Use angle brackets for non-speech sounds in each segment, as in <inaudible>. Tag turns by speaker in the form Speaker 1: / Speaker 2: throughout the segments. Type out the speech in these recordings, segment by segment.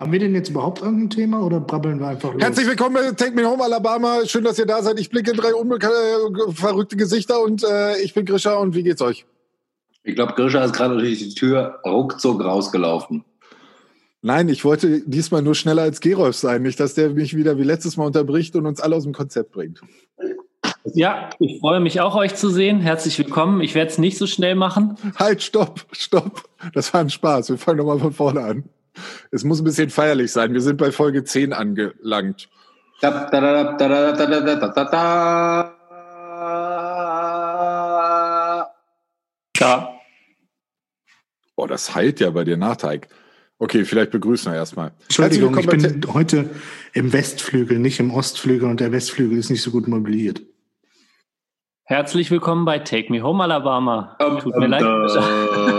Speaker 1: Haben wir denn jetzt überhaupt irgendein Thema oder brabbeln wir einfach los?
Speaker 2: Herzlich willkommen bei Take Me Home Alabama. Schön, dass ihr da seid. Ich blicke in drei unbekannte, verrückte Gesichter und äh, ich bin Grisha und wie geht's euch?
Speaker 3: Ich glaube, Grisha ist gerade durch die Tür ruckzuck rausgelaufen.
Speaker 2: Nein, ich wollte diesmal nur schneller als Gerolf sein. Nicht, dass der mich wieder wie letztes Mal unterbricht und uns alle aus dem Konzept bringt.
Speaker 4: Ja, ich freue mich auch, euch zu sehen. Herzlich willkommen. Ich werde es nicht so schnell machen.
Speaker 2: Halt, stopp, stopp. Das war ein Spaß. Wir fangen nochmal von vorne an. Es muss ein bisschen feierlich sein. Wir sind bei Folge 10 angelangt.
Speaker 4: Ja.
Speaker 2: Boah, das heilt ja bei dir nach, Teig. Okay, vielleicht begrüßen wir erstmal.
Speaker 1: Entschuldigung, ich bin heute im Westflügel, nicht im Ostflügel und der Westflügel ist nicht so gut mobiliert.
Speaker 4: Herzlich willkommen bei Take Me Home Alabama. Um, Tut mir um, leid.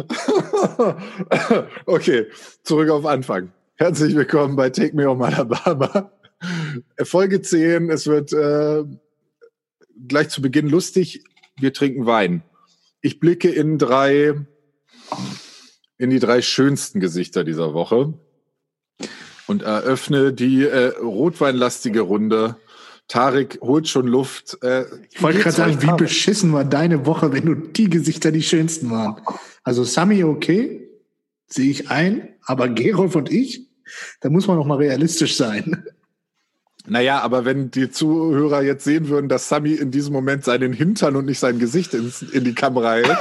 Speaker 4: <laughs>
Speaker 2: okay, zurück auf Anfang. Herzlich willkommen bei Take Me Home Alabama. Folge 10. Es wird äh, gleich zu Beginn lustig. Wir trinken Wein. Ich blicke in drei, in die drei schönsten Gesichter dieser Woche und eröffne die äh, rotweinlastige Runde. Tarek holt schon Luft.
Speaker 1: Äh, ich wollte gerade sagen, wie beschissen war deine Woche, wenn du die Gesichter die schönsten waren. Also Sami okay, sehe ich ein, aber Gerolf und ich, da muss man noch mal realistisch sein.
Speaker 2: Naja, aber wenn die Zuhörer jetzt sehen würden, dass Sami in diesem Moment seinen Hintern und nicht sein Gesicht ins, in die Kamera hält,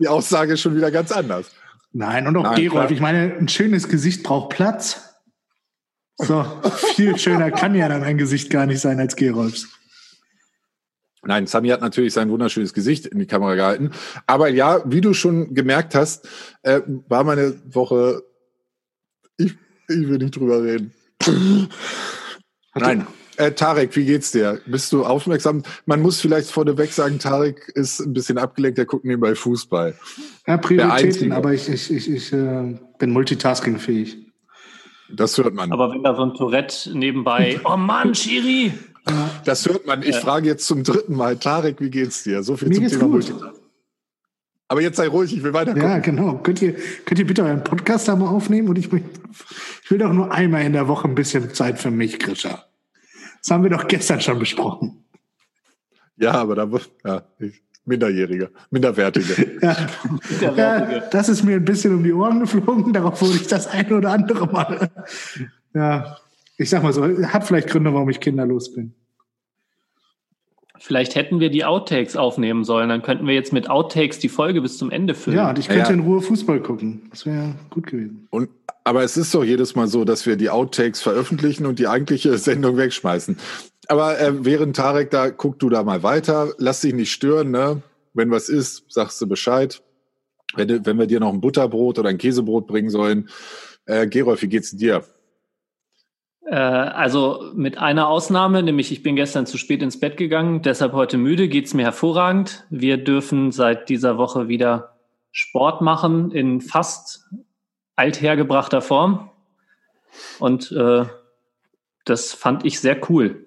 Speaker 2: die Aussage ist schon wieder ganz anders.
Speaker 1: Nein, und auch Nein, Gerolf. Klar. Ich meine, ein schönes Gesicht braucht Platz. So, viel schöner kann ja dann ein Gesicht gar nicht sein als Gerolfs.
Speaker 2: Nein, Sami hat natürlich sein wunderschönes Gesicht in die Kamera gehalten. Aber ja, wie du schon gemerkt hast, äh, war meine Woche. Ich, ich will nicht drüber reden. Nein. Äh, Tarek, wie geht's dir? Bist du aufmerksam? Man muss vielleicht vorneweg sagen, Tarek ist ein bisschen abgelenkt, der guckt nebenbei Fußball.
Speaker 1: Ja, Prioritäten, aber ich, ich, ich, ich äh, bin multitaskingfähig.
Speaker 2: Das hört man.
Speaker 4: Aber wenn da so ein Tourette nebenbei, <laughs> oh Mann, Schiri!
Speaker 2: Das hört man. Ich frage jetzt zum dritten Mal, Tarek, wie geht's dir? So viel Mir zum Thema Multitasking. Aber jetzt sei ruhig, ich will weiter.
Speaker 1: Ja, genau. Könnt ihr, könnt ihr bitte euren Podcast da mal aufnehmen? Und ich, ich will doch nur einmal in der Woche ein bisschen Zeit für mich, Grisha. Das haben wir doch gestern schon besprochen.
Speaker 2: Ja, aber da ja, ich, Minderjährige, Minderwertige. <laughs>
Speaker 1: ja. ja, das ist mir ein bisschen um die Ohren geflogen. Darauf wurde ich das eine oder andere Mal. Ja, ich sag mal so, hat vielleicht Gründe, warum ich kinderlos bin.
Speaker 4: Vielleicht hätten wir die Outtakes aufnehmen sollen, dann könnten wir jetzt mit Outtakes die Folge bis zum Ende füllen.
Speaker 1: Ja, und ich könnte ja. in Ruhe Fußball gucken. Das wäre gut gewesen.
Speaker 2: Und, aber es ist doch jedes Mal so, dass wir die Outtakes veröffentlichen und die eigentliche <laughs> Sendung wegschmeißen. Aber äh, während Tarek da, guck du da mal weiter, lass dich nicht stören, ne? Wenn was ist, sagst du Bescheid. Wenn, wenn wir dir noch ein Butterbrot oder ein Käsebrot bringen sollen. Äh, Gerolf, wie geht's dir?
Speaker 4: Äh, also mit einer Ausnahme, nämlich ich bin gestern zu spät ins Bett gegangen, deshalb heute müde, geht's mir hervorragend. Wir dürfen seit dieser Woche wieder Sport machen in fast althergebrachter Form. Und äh, das fand ich sehr cool.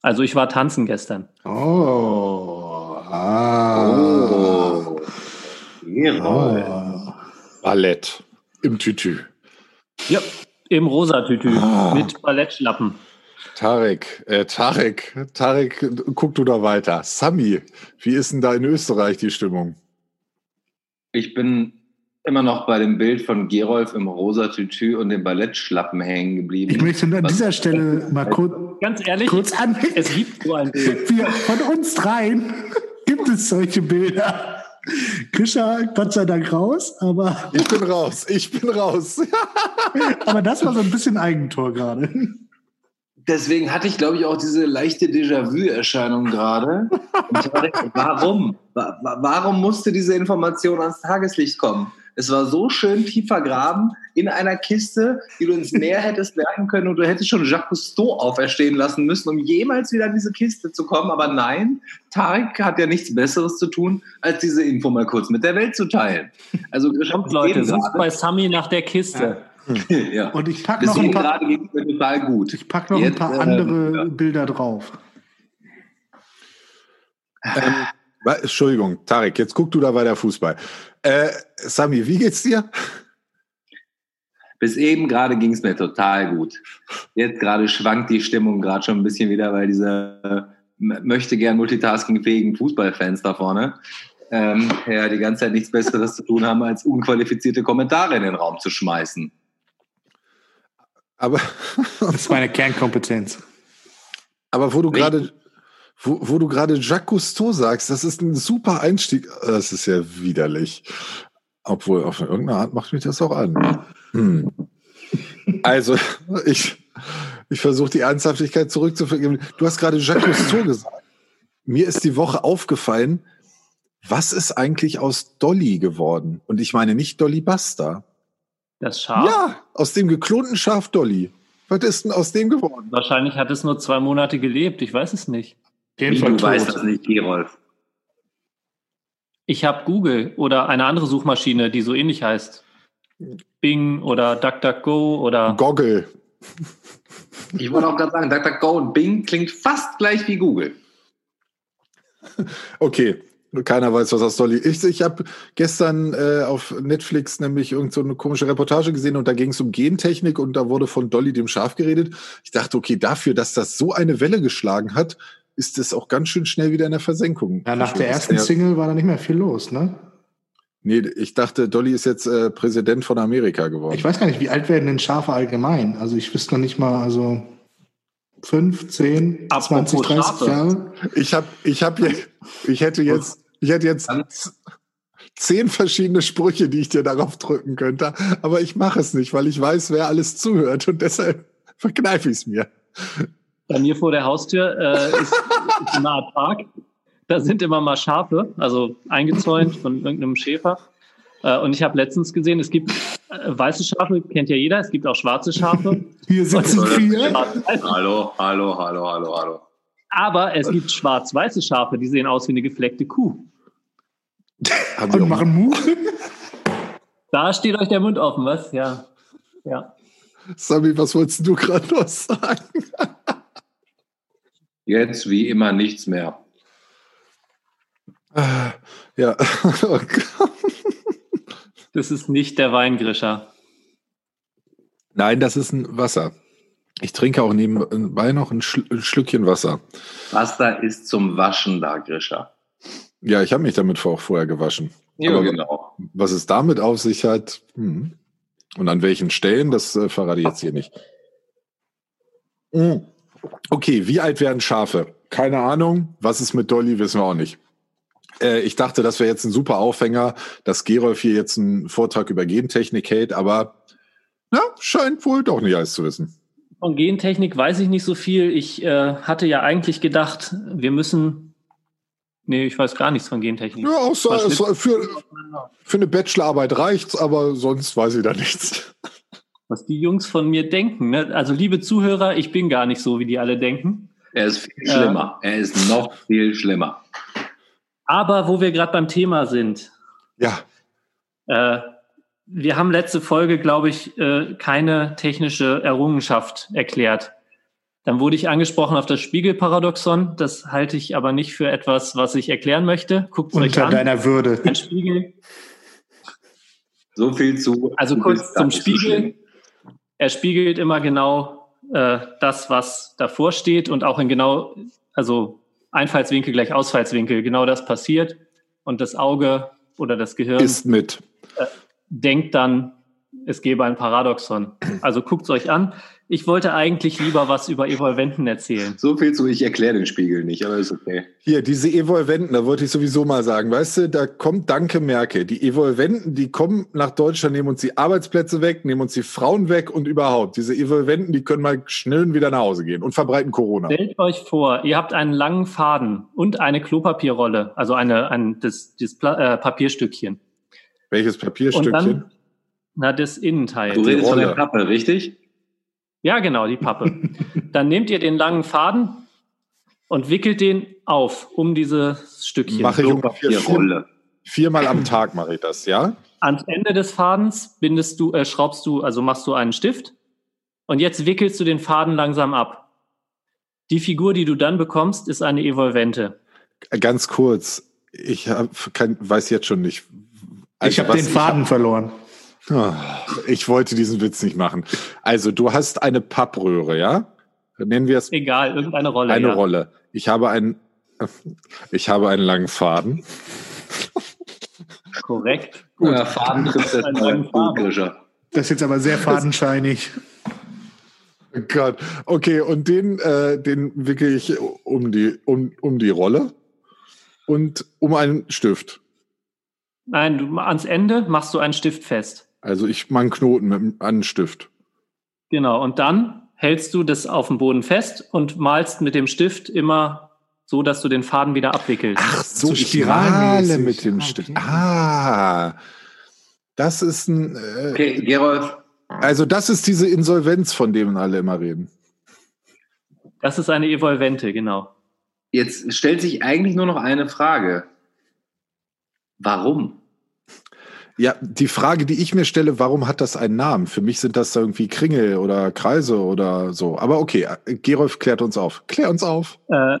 Speaker 4: Also ich war tanzen gestern.
Speaker 2: Oh. Ah. Oh. oh. Ballett im Tütü.
Speaker 4: Ja. Im Rosatütü ah. mit Ballettschlappen.
Speaker 2: Tarek, äh, Tarek, Tarek, guck du da weiter. Sami, wie ist denn da in Österreich die Stimmung?
Speaker 3: Ich bin immer noch bei dem Bild von Gerolf im rosa Tütü und dem Ballettschlappen hängen geblieben.
Speaker 1: Ich möchte an dieser Stelle mal kurz,
Speaker 4: ganz ehrlich, kurz an, es gibt so ein Bild.
Speaker 1: Wir, von uns dreien gibt es solche Bilder. Grisha, Gott sei Dank raus, aber.
Speaker 2: Ich bin raus, ich bin raus. <laughs>
Speaker 1: aber das war so ein bisschen Eigentor gerade.
Speaker 3: Deswegen hatte ich, glaube ich, auch diese leichte Déjà-vu-Erscheinung gerade. Warum? Warum musste diese Information ans Tageslicht kommen? Es war so schön tief vergraben in einer Kiste, die du ins Meer hättest werfen können und du hättest schon Jacques Cousteau auferstehen lassen müssen, um jemals wieder in diese Kiste zu kommen. Aber nein, Tarek hat ja nichts Besseres zu tun, als diese Info mal kurz mit der Welt zu teilen.
Speaker 4: Also <laughs> Kommt, Leute, sucht bei Sami nach der Kiste.
Speaker 1: Ja. <laughs> ja. Und ich packe noch ein paar,
Speaker 3: total gut.
Speaker 1: Ich pack noch Jetzt, ein paar andere äh, ja. Bilder drauf.
Speaker 2: Ähm, Entschuldigung, Tarek, jetzt guck du da weiter Fußball. Äh, Sami, wie geht's dir?
Speaker 3: Bis eben gerade ging es mir total gut. Jetzt gerade schwankt die Stimmung gerade schon ein bisschen wieder, weil diese äh, möchte gern multitaskingfähigen Fußballfans da vorne ähm, ja die ganze Zeit nichts Besseres zu tun haben, als unqualifizierte Kommentare in den Raum zu schmeißen.
Speaker 1: Aber <laughs> das ist meine Kernkompetenz.
Speaker 2: Aber wo du gerade wo, wo du gerade Jacques Cousteau sagst, das ist ein super Einstieg. Das ist ja widerlich. Obwohl, auf irgendeine Art macht mich das auch an. Hm. Also, <laughs> ich, ich versuche die Ernsthaftigkeit zurückzuführen. Du hast gerade Jacques Cousteau gesagt. Mir ist die Woche aufgefallen, was ist eigentlich aus Dolly geworden? Und ich meine nicht Dolly Buster.
Speaker 4: Das Schaf?
Speaker 2: Ja, aus dem geklonten Schaf Dolly. Was ist denn aus dem geworden?
Speaker 4: Wahrscheinlich hat es nur zwei Monate gelebt. Ich weiß es nicht.
Speaker 3: Wie, du weißt das nicht, Gerolf.
Speaker 4: Ich habe Google oder eine andere Suchmaschine, die so ähnlich heißt. Bing oder DuckDuckGo oder.
Speaker 2: Goggle.
Speaker 3: Ich wollte auch gerade sagen, DuckDuckGo und Bing klingt fast gleich wie Google. <laughs>
Speaker 2: Okay, keiner weiß, was aus Dolly ist. Ich, ich habe gestern äh, auf Netflix nämlich irgend so eine komische Reportage gesehen und da ging es um Gentechnik und da wurde von Dolly dem Schaf geredet. Ich dachte, okay, dafür, dass das so eine Welle geschlagen hat, ist es auch ganz schön schnell wieder in der Versenkung.
Speaker 1: Ja, nach der ersten Single war da nicht mehr viel los, ne?
Speaker 2: Nee, ich dachte, Dolly ist jetzt äh, Präsident von Amerika geworden.
Speaker 1: Ich weiß gar nicht, wie alt werden denn Schafe allgemein? Also ich wüsste noch nicht mal, also fünf, zehn, zwanzig, dreißig Jahre.
Speaker 2: Ich habe, ich habe, ich hätte jetzt, ich hätte jetzt zehn verschiedene Sprüche, die ich dir darauf drücken könnte, aber ich mache es nicht, weil ich weiß, wer alles zuhört und deshalb verkneife ich es mir.
Speaker 4: Bei mir vor der Haustür äh, ist, ist eine Art Park. Da sind immer mal Schafe, also eingezäunt von irgendeinem Schäfer. Äh, und ich habe letztens gesehen, es gibt äh, weiße Schafe, kennt ja jeder, es gibt auch schwarze Schafe.
Speaker 1: Hier sitzen vier.
Speaker 3: Hallo, hallo, hallo, hallo, hallo.
Speaker 4: Aber es gibt schwarz-weiße Schafe, die sehen aus wie eine gefleckte Kuh. <laughs>
Speaker 1: Und machen Mu? <laughs>
Speaker 4: Da steht euch der Mund offen, was? Ja. ja.
Speaker 2: Sami, was wolltest du gerade noch sagen?
Speaker 3: Jetzt wie immer nichts mehr.
Speaker 2: Ja. <laughs>
Speaker 4: das ist nicht der Weingrischer.
Speaker 2: Nein, das ist ein Wasser. Ich trinke auch nebenbei noch ein, Schl ein Schlückchen Wasser.
Speaker 3: Wasser ist zum Waschen da, Grischer.
Speaker 2: Ja, ich habe mich damit auch vorher gewaschen.
Speaker 3: Ja, Aber genau.
Speaker 2: Was es damit auf sich hat hm. und an welchen Stellen, das äh, verrate ich jetzt hier nicht. Hm. Okay, wie alt werden Schafe? Keine Ahnung. Was ist mit Dolly, wissen wir auch nicht. Äh, ich dachte, das wäre jetzt ein super Aufhänger, dass Gerolf hier jetzt einen Vortrag über Gentechnik hält, aber na, scheint wohl doch nicht alles zu wissen.
Speaker 4: Von Gentechnik weiß ich nicht so viel. Ich äh, hatte ja eigentlich gedacht, wir müssen. Nee, ich weiß gar nichts von Gentechnik.
Speaker 2: Ja, außer für, für eine Bachelorarbeit reicht's, aber sonst weiß ich da nichts.
Speaker 4: Was die Jungs von mir denken. Ne? Also, liebe Zuhörer, ich bin gar nicht so, wie die alle denken.
Speaker 3: Er ist viel schlimmer. Äh, er ist noch viel schlimmer.
Speaker 4: Aber wo wir gerade beim Thema sind.
Speaker 2: Ja.
Speaker 4: Äh, wir haben letzte Folge, glaube ich, äh, keine technische Errungenschaft erklärt. Dann wurde ich angesprochen auf das Spiegelparadoxon. Das halte ich aber nicht für etwas, was ich erklären möchte. Guckt
Speaker 1: euch an. deiner Würde.
Speaker 4: Ein Spiegel.
Speaker 3: So viel zu.
Speaker 4: Also kurz zum Spiegel. Er spiegelt immer genau äh, das, was davor steht und auch in genau, also Einfallswinkel gleich Ausfallswinkel, genau das passiert. Und das Auge oder das Gehirn
Speaker 2: ist mit.
Speaker 4: Äh, denkt dann, es gäbe ein Paradoxon. Also guckt es euch an. Ich wollte eigentlich lieber was über Evolventen erzählen.
Speaker 3: So viel zu, ich erkläre den Spiegel nicht, aber ist okay.
Speaker 2: Hier, diese Evolventen, da wollte ich sowieso mal sagen, weißt du, da kommt Danke Merkel. Die Evolventen, die kommen nach Deutschland, nehmen uns die Arbeitsplätze weg, nehmen uns die Frauen weg und überhaupt. Diese Evolventen, die können mal schnell wieder nach Hause gehen und verbreiten Corona.
Speaker 4: Stellt euch vor, ihr habt einen langen Faden und eine Klopapierrolle, also eine, ein, das, das äh, Papierstückchen.
Speaker 2: Welches Papierstückchen? Dann,
Speaker 4: na, das Innenteil.
Speaker 3: Du redest von der Pappe, richtig?
Speaker 4: Ja, genau, die Pappe. <laughs> Dann nehmt ihr den langen Faden und wickelt den auf um dieses Stückchen.
Speaker 2: Mache ich ungefähr vier, viermal am Tag mache ich das, ja?
Speaker 4: Ans Ende des Fadens bindest du, äh, schraubst du, also machst du einen Stift und jetzt wickelst du den Faden langsam ab. Die Figur, die du dann bekommst, ist eine Evolvente.
Speaker 2: Ganz kurz, Ich hab kein, weiß jetzt schon nicht. Also,
Speaker 1: ich habe den Faden
Speaker 2: hab-
Speaker 1: verloren.
Speaker 2: Ah, Ich wollte diesen Witz nicht machen. Also, du hast eine Pappröhre, ja? Nennen wir es
Speaker 4: Egal, irgendeine Rolle.
Speaker 2: eine
Speaker 4: ja.
Speaker 2: Rolle. Ich habe einen, ich habe einen langen Faden.
Speaker 4: Korrekt.
Speaker 3: Ja, Faden trifft das gut.
Speaker 1: Das ist jetzt aber sehr fadenscheinig.
Speaker 2: Oh Gott. Okay, und den, äh, den wickel ich um die, um, um die Rolle und um einen Stift.
Speaker 4: Nein, du, ans Ende machst du einen Stift fest.
Speaker 2: Also ich mache einen Knoten mit einem- Stift.
Speaker 4: Genau. Und dann hältst du das auf dem Boden fest und malst mit dem Stift immer so, dass du den Faden wieder abwickelst.
Speaker 2: Ach
Speaker 1: so
Speaker 2: ich
Speaker 1: spiralmäßig.
Speaker 2: male mit dem
Speaker 1: Ah,
Speaker 2: Stift.
Speaker 1: okay.
Speaker 2: Ah, das ist ein, äh,
Speaker 3: Okay, Gerolf,
Speaker 2: also das ist diese Insolvenz, von denen alle immer reden.
Speaker 4: Das ist eine Evolvente, genau.
Speaker 3: jetzt stellt sich eigentlich nur noch eine Frage. Warum?
Speaker 2: Ja, die Frage, die ich mir stelle, warum hat das einen Namen? Für mich sind das irgendwie Kringel oder Kreise oder so. Aber okay, äh, Gerolf klärt uns auf. Klär uns auf.
Speaker 4: Äh,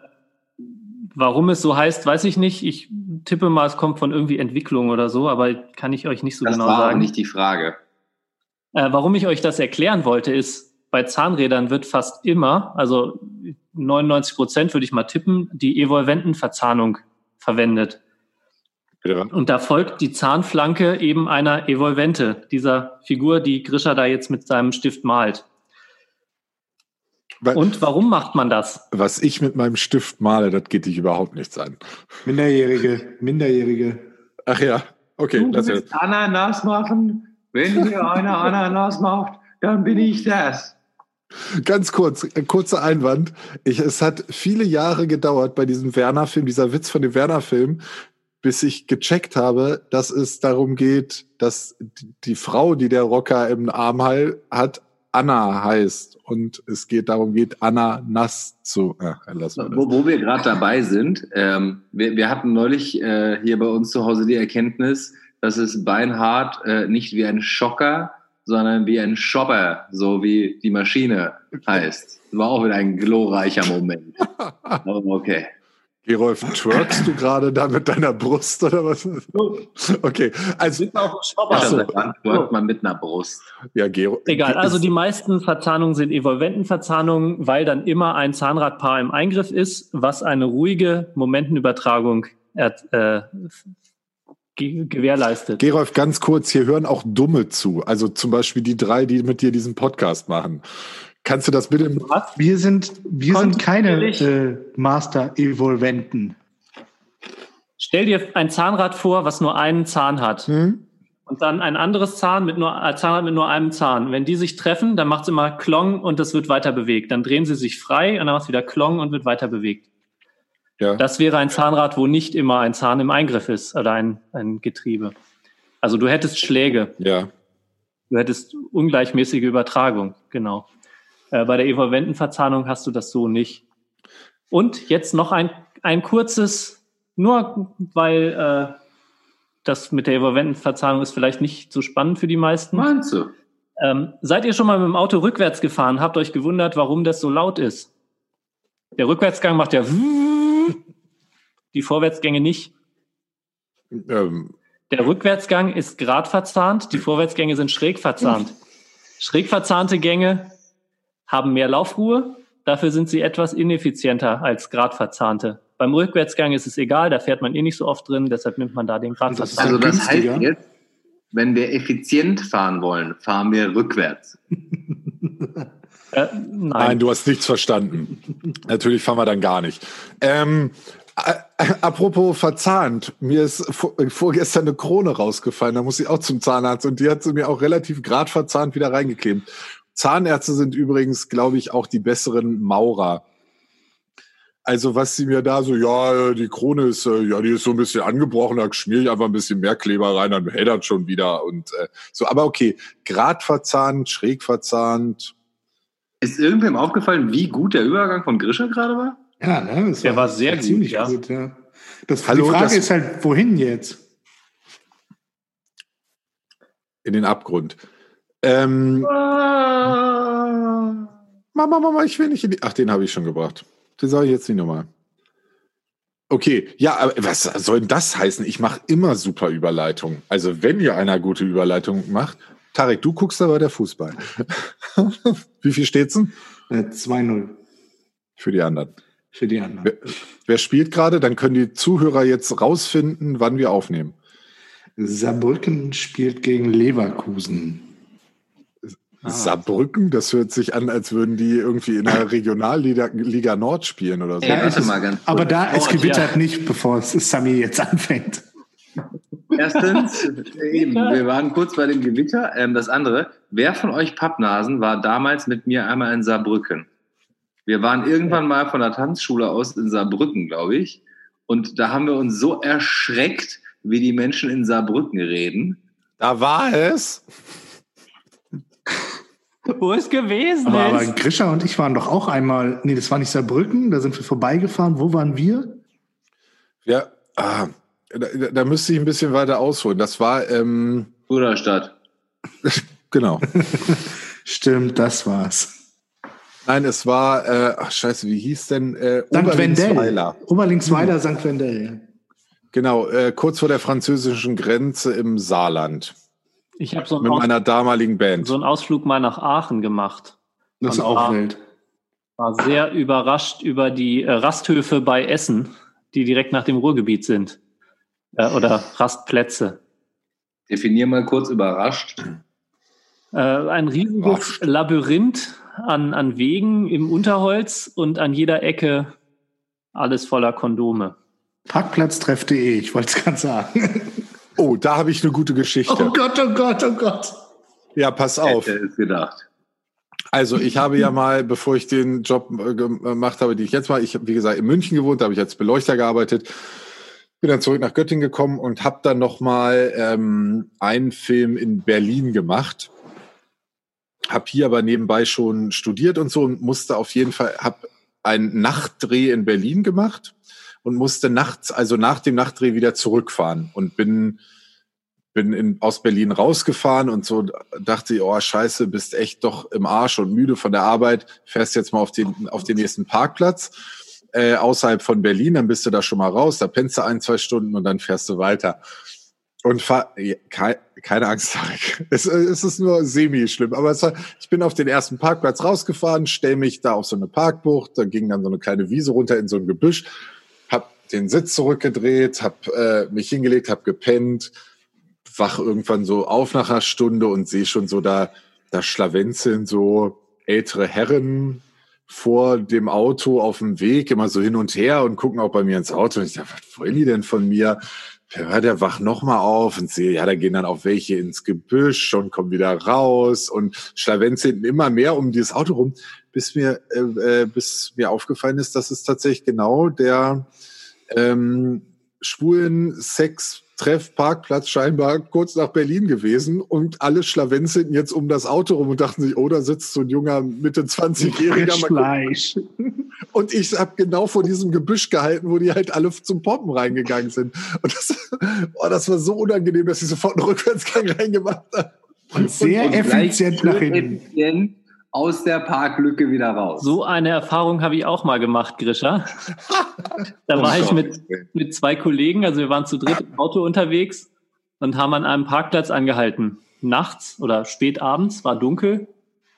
Speaker 4: warum es so heißt, weiß ich nicht. Ich tippe mal, es kommt von irgendwie Entwicklung oder so, aber kann ich euch nicht so
Speaker 3: Das
Speaker 4: genau
Speaker 3: war aber
Speaker 4: sagen.
Speaker 3: nicht die Frage.
Speaker 4: Äh, warum ich euch das erklären wollte, ist, bei Zahnrädern wird fast immer, also 99 Prozent würde ich mal tippen, die Evolventenverzahnung verwendet. Und da folgt die Zahnflanke eben einer Evolvente, dieser Figur, die Grisha da jetzt mit seinem Stift malt.
Speaker 2: Weil,
Speaker 4: Und warum macht man das?
Speaker 2: was ich mit meinem Stift male, das geht dich überhaupt nichts an.
Speaker 1: Minderjährige, Minderjährige.
Speaker 2: Ach ja, okay.
Speaker 3: Du
Speaker 2: Das
Speaker 3: willst. Ananas machen? Wenn dir einer Ananas macht, dann bin ich das.
Speaker 2: Ganz kurz, ein kurzer Einwand. Ich, es hat viele Jahre gedauert bei diesem Werner-Film, dieser Witz von dem Werner-Film, bis ich gecheckt habe, dass es darum geht, dass die- Frau, die der Rocker im Arm hat, Anna heißt. Und es geht darum geht, Anna nass zu. Ach, lassen wir das.
Speaker 3: Wo, wo wir gerade dabei sind, ähm, wir, wir hatten neulich äh, hier bei uns zu Hause die Erkenntnis, dass es beinhart äh, nicht wie ein Schocker, sondern wie ein Shopper, so wie die Maschine <laughs> heißt. War auch wieder ein glorreicher Moment. <laughs> Aber okay.
Speaker 2: Gerolf, twerkst du gerade da mit deiner Brust oder was? Okay, also
Speaker 3: Ach
Speaker 2: so.
Speaker 3: so. man mit einer Brust.
Speaker 2: ja, Gero.
Speaker 4: Egal, also die meisten Verzahnungen sind Evolventenverzahnungen, weil dann immer ein Zahnradpaar im Eingriff ist, was eine ruhige Momentenübertragung er, äh, ge gewährleistet.
Speaker 2: Gerolf, ganz kurz, hier hören auch Dumme zu. Also zum Beispiel die drei, die mit dir diesen Podcast machen. Kannst du das bitte?
Speaker 4: Was?
Speaker 1: Wir sind, wir sind keine äh, Master-Evolventen.
Speaker 4: Stell dir ein Zahnrad vor, was nur einen Zahn hat.
Speaker 2: Hm?
Speaker 4: Und dann ein anderes Zahn mit nur, ein Zahnrad mit nur einem Zahn. Wenn die sich treffen, dann macht es immer Klong und das wird weiter bewegt. Dann drehen sie sich frei und dann macht es wieder Klong und wird weiter bewegt.
Speaker 2: Ja.
Speaker 4: Das wäre ein Zahnrad, wo nicht immer ein Zahn im Eingriff ist oder ein, ein Getriebe. Also du hättest Schläge,
Speaker 2: ja.
Speaker 4: du hättest ungleichmäßige Übertragung, genau. Äh, bei der Evolventenverzahnung hast du das so nicht. Und jetzt noch ein, ein kurzes, nur weil äh, das mit der Evolventenverzahnung ist vielleicht nicht so spannend für die meisten.
Speaker 3: Meinst du?
Speaker 4: Ähm, seid ihr schon mal mit dem Auto rückwärts gefahren, habt euch gewundert, warum das so laut ist? Der Rückwärtsgang macht ja <laughs> die Vorwärtsgänge nicht.
Speaker 2: Ähm,
Speaker 4: Der Rückwärtsgang ist gerade verzahnt, die Vorwärtsgänge sind schräg verzahnt. <laughs> Schräg verzahnte Gänge haben mehr Laufruhe, dafür sind sie etwas ineffizienter als grad verzahnte. Beim Rückwärtsgang ist es egal, da fährt man eh nicht so oft drin, deshalb nimmt man da den grad
Speaker 1: Und das ist
Speaker 3: Also das heißt jetzt, wenn wir effizient fahren wollen, fahren wir rückwärts. <laughs>
Speaker 4: Äh, nein.
Speaker 2: nein, du hast nichts verstanden. Natürlich fahren wir dann gar nicht. Ähm, äh, apropos verzahnt, mir ist vor, vorgestern eine Krone rausgefallen, da muss ich auch zum Zahnarzt und die hat sie mir auch relativ grad verzahnt wieder reingeklebt. Zahnärzte sind übrigens, glaube ich, auch die besseren Maurer. Also was sie mir da so, ja, die Krone ist, äh, ja, die ist so ein bisschen angebrochen, da schmier ich einfach ein bisschen mehr Kleber rein, dann hält das schon wieder und äh, so. Aber okay, grad verzahnt, schräg verzahnt,
Speaker 3: Ist irgendwem aufgefallen, wie gut der Übergang von Grisha gerade war?
Speaker 1: Ja, ne? Das
Speaker 4: Der war sehr gut,
Speaker 1: ziemlich
Speaker 4: ja.
Speaker 1: gut. Ja. Das,
Speaker 2: Hallo,
Speaker 1: die Frage
Speaker 2: das-
Speaker 1: ist halt, wohin jetzt?
Speaker 2: in den Abgrund. Ähm, Mama, Mama, ich will nicht in die. Ach, den habe ich schon gebracht. Den sage ich jetzt nicht nochmal. Okay, ja, aber was soll denn das heißen? Ich mache immer super Überleitungen. Also wenn ihr einer gute Überleitung macht, Tarek, du guckst aber der Fußball. <laughs> Wie viel steht's denn?
Speaker 1: Äh, 2-0
Speaker 2: Für die anderen.
Speaker 1: für die anderen.
Speaker 2: Wer, wer spielt gerade? Dann können die Zuhörer jetzt rausfinden, wann wir aufnehmen.
Speaker 1: Saarbrücken spielt gegen Leverkusen.
Speaker 4: Ah.
Speaker 2: Saarbrücken, das hört sich an, als würden die irgendwie in der <laughs> Regionalliga Liga Nord spielen oder so.
Speaker 1: Ja, es-
Speaker 3: mal ganz.
Speaker 1: Aber da, es gewittert
Speaker 4: ja.
Speaker 1: nicht, bevor es Sami jetzt anfängt.
Speaker 3: Erstens, <laughs> eben, wir waren kurz bei dem Gewitter. Ähm, das andere, wer von euch Pappnasen war damals mit mir einmal in Saarbrücken? Wir waren irgendwann mal von der Tanzschule aus in Saarbrücken, glaube ich. Und da haben wir uns so erschreckt, wie die Menschen in Saarbrücken reden.
Speaker 2: Da war es. <laughs>
Speaker 4: Wo es gewesen
Speaker 1: Aber, aber
Speaker 4: ist.
Speaker 1: Grisha und ich waren doch auch einmal, nee, das war nicht Saarbrücken, da sind wir vorbeigefahren. Wo waren wir?
Speaker 2: Ja, ah, da, da müsste ich ein bisschen weiter ausholen. Das war, ähm,
Speaker 3: Bruderstadt. <laughs>
Speaker 2: genau. <laughs>
Speaker 1: Stimmt, das war's.
Speaker 2: Nein, es war, äh, ach scheiße, wie hieß denn? Äh,
Speaker 1: St. Wendell.
Speaker 2: Oberlingsweiler.
Speaker 1: Oberlingsweiler, St. Wendell.
Speaker 2: Genau, äh, kurz vor der französischen Grenze im Saarland.
Speaker 4: Ich habe so,
Speaker 2: Mit
Speaker 4: einen Aus-
Speaker 2: meiner damaligen Band.
Speaker 4: so einen Ausflug mal nach Aachen gemacht.
Speaker 1: Das ist auch
Speaker 4: war-
Speaker 1: wild.
Speaker 4: War sehr überrascht über die äh, Rasthöfe bei Essen, die direkt nach dem Ruhrgebiet sind. Äh, oder Rastplätze.
Speaker 3: Definier mal kurz überrascht.
Speaker 4: Äh, ein riesiges. Labyrinth an, an Wegen im Unterholz und an jeder Ecke alles voller Kondome.
Speaker 1: Parkplatztreff.de, ich wollte es gerade sagen. <laughs>
Speaker 2: Oh, da habe ich eine gute Geschichte.
Speaker 1: Oh Gott, oh Gott, oh Gott.
Speaker 2: Ja, pass auf.
Speaker 3: Hätte es gedacht.
Speaker 2: Also ich habe ja mal, bevor ich den Job äh, gemacht habe, die ich jetzt mal, ich habe wie gesagt in München gewohnt, da habe ich als Beleuchter gearbeitet, bin dann zurück nach Göttingen gekommen und habe dann noch mal ähm, einen Film in Berlin gemacht. Habe hier aber nebenbei schon studiert und so und musste auf jeden Fall, habe einen Nachtdreh in Berlin gemacht und musste nachts, also nach dem Nachtdreh wieder zurückfahren und bin bin in, aus Berlin rausgefahren und so dachte ich, oh scheiße, bist echt doch im Arsch und müde von der Arbeit, fährst jetzt mal auf den, auf den nächsten Parkplatz äh, außerhalb von Berlin, dann bist du da schon mal raus, da pennst du ein, zwei Stunden und dann fährst du weiter. Und fahr, keine Angst, <laughs> Tarek. Es, es ist nur semi-schlimm. Aber es war, ich bin auf den ersten Parkplatz rausgefahren, stell mich da auf so eine Parkbucht, da ging dann so eine kleine Wiese runter in so ein Gebüsch, den Sitz zurückgedreht, hab äh, mich hingelegt, hab gepennt, wach irgendwann so auf nach einer Stunde und sehe schon so da, da schlawenzeln so ältere Herren vor dem Auto auf dem Weg immer so hin und her und gucken auch bei mir ins Auto. Und ich dachte, was wollen die denn von mir? Ja, der wacht noch mal auf und sehe, ja, da gehen dann auch welche ins Gebüsch und kommen wieder raus und schlawenzeln immer mehr um dieses Auto rum, bis mir, äh, äh, bis mir aufgefallen ist, dass es tatsächlich genau der ähm, schwulen Sex Treffparkplatz scheinbar kurz nach Berlin gewesen und alle schlawenzelten jetzt um das Auto rum und dachten sich, oh, da sitzt so ein junger Mitte 20-Jähriger. mal gucken.
Speaker 1: Fleisch. <laughs>
Speaker 2: Und ich habe genau vor diesem Gebüsch gehalten, wo die halt alle zum Poppen reingegangen sind. Und das, oh, das war so unangenehm, dass ich sofort einen Rückwärtsgang reingemacht habe.
Speaker 1: Und sehr
Speaker 3: Und
Speaker 1: effizient nach hinten.
Speaker 3: effizient aus der Parklücke wieder raus.
Speaker 4: So eine Erfahrung habe ich auch mal gemacht, Grisha. Da war ich mit, mit zwei Kollegen, also wir waren zu dritt im Auto unterwegs und haben an einem Parkplatz angehalten. Nachts oder spät abends, war dunkel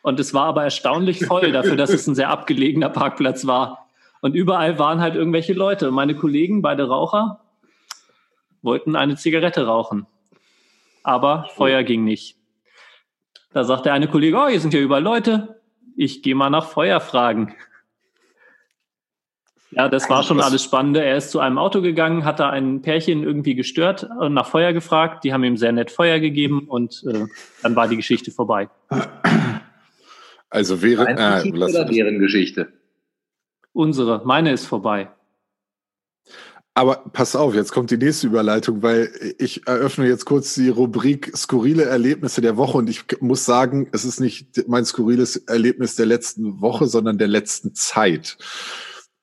Speaker 4: und es war aber erstaunlich voll dafür, dass es ein sehr abgelegener Parkplatz war. Und überall waren halt irgendwelche Leute. Und meine Kollegen, beide Raucher, wollten eine Zigarette rauchen. Aber Feuer ging nicht. Da sagt der eine Kollege, oh, hier sind ja überall Leute. Ich gehe mal nach Feuer fragen. Ja, das war schon alles Spannende. Er ist zu einem Auto gegangen, hat da ein Pärchen irgendwie gestört und nach Feuer gefragt. Die haben ihm sehr nett Feuer gegeben und äh, dann war die Geschichte vorbei.
Speaker 2: Also wäre,
Speaker 3: Eine
Speaker 2: äh,
Speaker 3: Geschichte
Speaker 2: lass,
Speaker 3: oder deren Geschichte?
Speaker 4: Unsere, meine ist vorbei.
Speaker 2: Aber pass auf, jetzt kommt die nächste Überleitung, weil ich eröffne jetzt kurz die Rubrik skurrile Erlebnisse der Woche und ich muss sagen, es ist nicht mein skurriles Erlebnis der letzten Woche, sondern der letzten Zeit.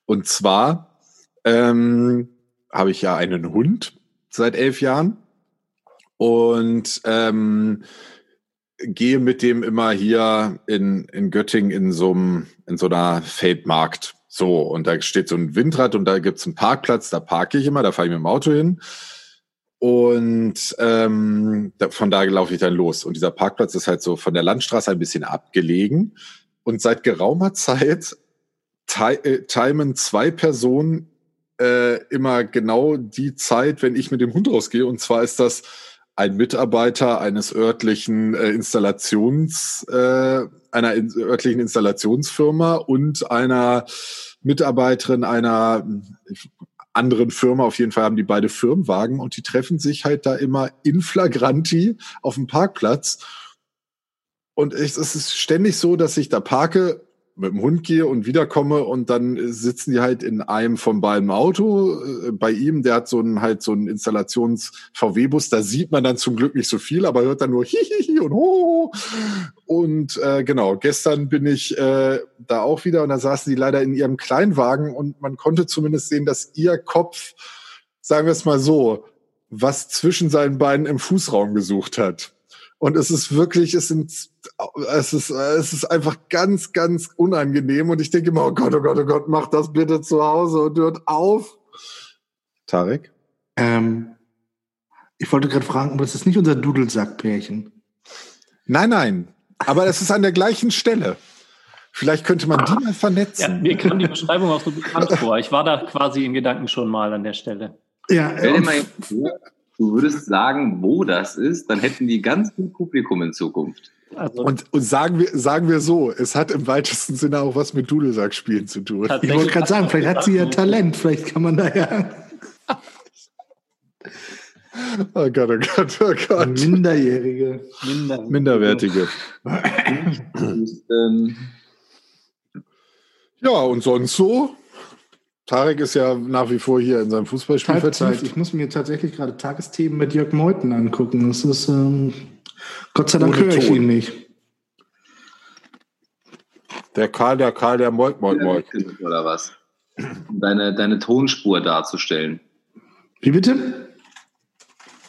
Speaker 2: Und zwar ähm, habe ich ja einen Hund seit elf Jahren und ähm, gehe mit dem immer hier in, in Göttingen in so, einem, in so einer Feldmarkt So, und da steht so ein Windrad und da gibt's einen Parkplatz, da parke ich immer, da fahre ich mit dem Auto hin. Und ähm, da, von da laufe ich dann los. Und dieser Parkplatz ist halt so von der Landstraße ein bisschen abgelegen. Und seit geraumer Zeit äh, timen zwei Personen äh, immer genau die Zeit, wenn ich mit dem Hund rausgehe. Und zwar ist das ein Mitarbeiter eines örtlichen äh, Installations, äh, einer in, örtlichen Installationsfirma und einer Mitarbeiterin einer anderen Firma. Auf jeden Fall haben die beide Firmenwagen und die treffen sich halt da immer in flagranti auf dem Parkplatz. Und es ist ständig so, dass ich da parke mit dem Hund gehe und wiederkomme und dann sitzen die halt in einem von beiden Auto. Äh, bei ihm, der hat so einen halt so einen Installations-VW-Bus, da sieht man dann zum Glück nicht so viel, aber hört dann nur hihihi und ho. Und äh, genau, gestern bin ich äh, da auch wieder und da saßen die leider in ihrem Kleinwagen und man konnte zumindest sehen, dass ihr Kopf, sagen wir es mal so, was zwischen seinen Beinen im Fußraum gesucht hat. Und es ist wirklich, es sind, es ist, es ist einfach ganz, ganz unangenehm. Und ich denke immer, oh Gott, oh Gott, oh Gott, mach das bitte zu Hause und hört auf. Tarek?
Speaker 1: Ähm, ich wollte gerade fragen, aber das ist nicht unser Dudelsackpärchen.
Speaker 2: Nein, nein. Aber es ist an der gleichen Stelle. Vielleicht könnte man die mal vernetzen.
Speaker 4: Ja, mir kam die Beschreibung auch so bekannt vor. Ich war da quasi in Gedanken schon mal an der Stelle.
Speaker 3: Ja, vor, du würdest sagen, wo das ist, dann hätten die ganz viel Publikum in Zukunft.
Speaker 2: Also und, und sagen, wir, sagen wir so, es hat im weitesten Sinne auch was mit Dudelsackspielen zu tun.
Speaker 1: Ich wollte gerade sagen, vielleicht hat sie ja Talent, vielleicht kann man da ja.
Speaker 2: Oh Gott, oh Gott, oh Gott.
Speaker 1: Minderjährige.
Speaker 2: Minder Minderwertige. Ähm, ja, und sonst so? Tarek ist ja nach wie vor hier in seinem Fußballspiel
Speaker 1: vertieft. Ich muss mir tatsächlich gerade Tagesthemen mit Jörg Meuthen angucken. Das ist, ähm, Gott sei Dank höre ich ihn nicht.
Speaker 2: Der Karl, der Karl, der Moit, Moit, Moit.
Speaker 3: Oder was? Deine, deine Tonspur darzustellen.
Speaker 1: Wie bitte?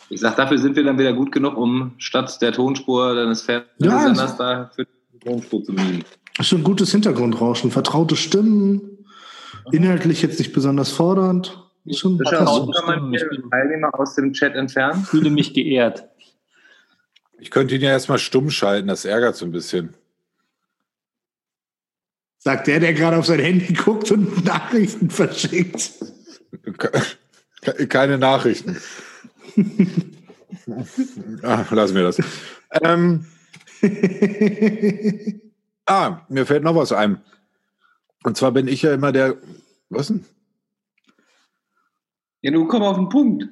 Speaker 3: Ich sag, dafür sind wir dann wieder gut genug, um statt der Tonspur deines Fernsehsenders ja, da für die Tonspur zu mimen.
Speaker 1: Das ist ein gutes Hintergrundrauschen, vertraute Stimmen. Inhaltlich jetzt nicht besonders fordernd.
Speaker 3: Schon kann man Teilnehmer aus dem Chat entfernen?
Speaker 4: Ich fühle mich geehrt.
Speaker 2: Ich könnte ihn ja erstmal stumm schalten, das ärgert so ein bisschen.
Speaker 1: Sagt der, der gerade auf sein Handy guckt und Nachrichten verschickt.
Speaker 2: Keine Nachrichten. Ach, lassen wir das. Ähm, <laughs> ah, mir fällt noch was ein. Und zwar bin ich ja immer der. Was denn?
Speaker 3: Ja, du komm auf den Punkt.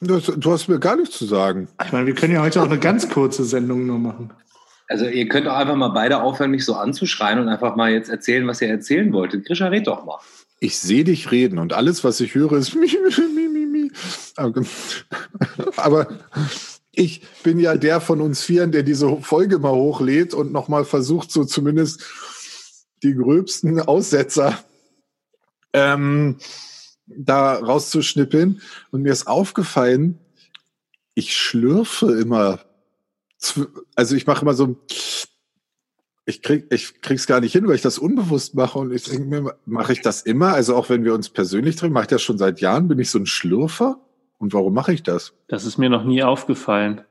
Speaker 2: Das, du hast mir gar nichts zu sagen.
Speaker 1: Ich meine, wir können ja heute auch eine ganz kurze Sendung nur machen.
Speaker 3: Also ihr könnt doch einfach mal beide aufhören, mich so anzuschreien und einfach mal jetzt erzählen, was ihr erzählen wolltet. Grisha, red doch mal.
Speaker 2: Ich sehe dich reden und alles, was ich höre, ist mi, mi, mi, mi. <laughs> Aber ich bin ja der von uns Vieren, der diese Folge mal hochlädt und nochmal versucht, so zumindest die gröbsten <laughs> Aussetzer ähm, da rauszuschnippeln. Und mir ist aufgefallen, ich schlürfe immer. Zu, also ich mache immer so, ich krieg, ich krieg's gar nicht hin, weil ich das unbewusst mache. Und ich denke mir, mache ich das immer? Also auch wenn wir uns persönlich treffen, mache ich das schon seit Jahren. Bin ich so ein Schlürfer? Und warum mache ich das?
Speaker 4: Das ist mir noch nie aufgefallen.